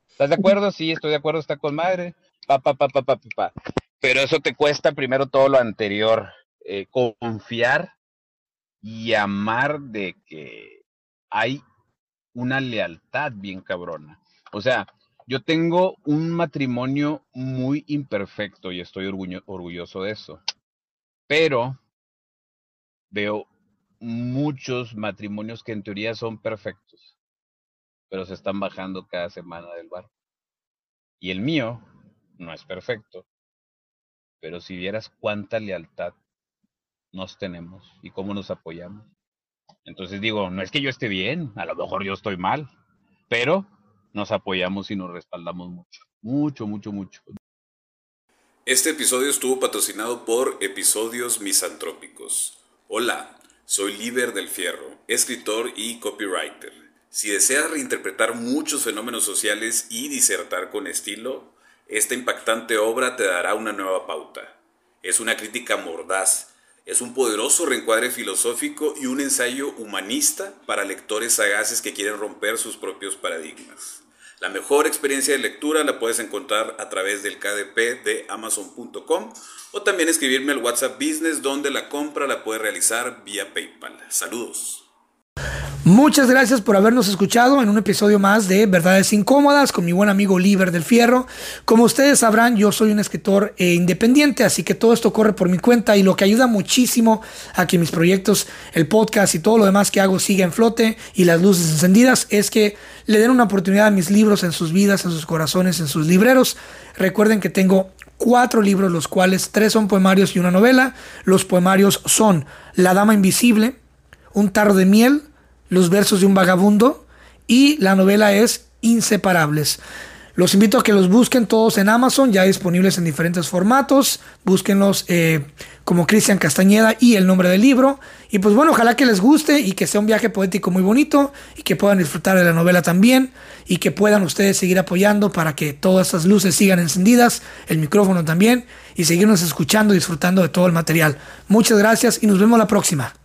¿Estás de acuerdo? Sí, estoy de acuerdo, está con madre. Pero eso te cuesta primero todo lo anterior. Eh, confiar y amar de que hay una lealtad bien cabrona. O sea, yo tengo un matrimonio muy imperfecto y estoy orgulloso de eso. Pero veo muchos matrimonios que en teoría son perfectos, pero se están bajando cada semana del bar. Y el mío no es perfecto, pero si vieras cuánta lealtad nos tenemos y cómo nos apoyamos. Entonces digo, no es que yo esté bien, a lo mejor yo estoy mal, pero nos apoyamos y nos respaldamos mucho, mucho, mucho, mucho. Este episodio estuvo patrocinado por Episodios Misantrópicos. Hola, soy Líder del Fierro, escritor y copywriter. Si deseas reinterpretar muchos fenómenos sociales y disertar con estilo, esta impactante obra te dará una nueva pauta. Es una crítica mordaz, es un poderoso reencuadre filosófico y un ensayo humanista para lectores sagaces que quieren romper sus propios paradigmas. La mejor experiencia de lectura la puedes encontrar a través del KDP de amazon.com o también escribirme al WhatsApp Business donde la compra la puedes realizar vía PayPal. Saludos. Muchas gracias por habernos escuchado en un episodio más de Verdades Incómodas con mi buen amigo Liber del Fierro. Como ustedes sabrán, yo soy un escritor eh, independiente, así que todo esto corre por mi cuenta y lo que ayuda muchísimo a que mis proyectos, el podcast y todo lo demás que hago siga en flote y las luces encendidas es que le den una oportunidad a mis libros en sus vidas, en sus corazones, en sus libreros. Recuerden que tengo cuatro libros, los cuales tres son poemarios y una novela. Los poemarios son La Dama Invisible, Un Tarro de Miel, los versos de un vagabundo y la novela es Inseparables. Los invito a que los busquen todos en Amazon, ya disponibles en diferentes formatos. Búsquenlos eh, como Cristian Castañeda y el nombre del libro. Y pues bueno, ojalá que les guste y que sea un viaje poético muy bonito y que puedan disfrutar de la novela también y que puedan ustedes seguir apoyando para que todas estas luces sigan encendidas, el micrófono también y seguirnos escuchando y disfrutando de todo el material. Muchas gracias y nos vemos la próxima.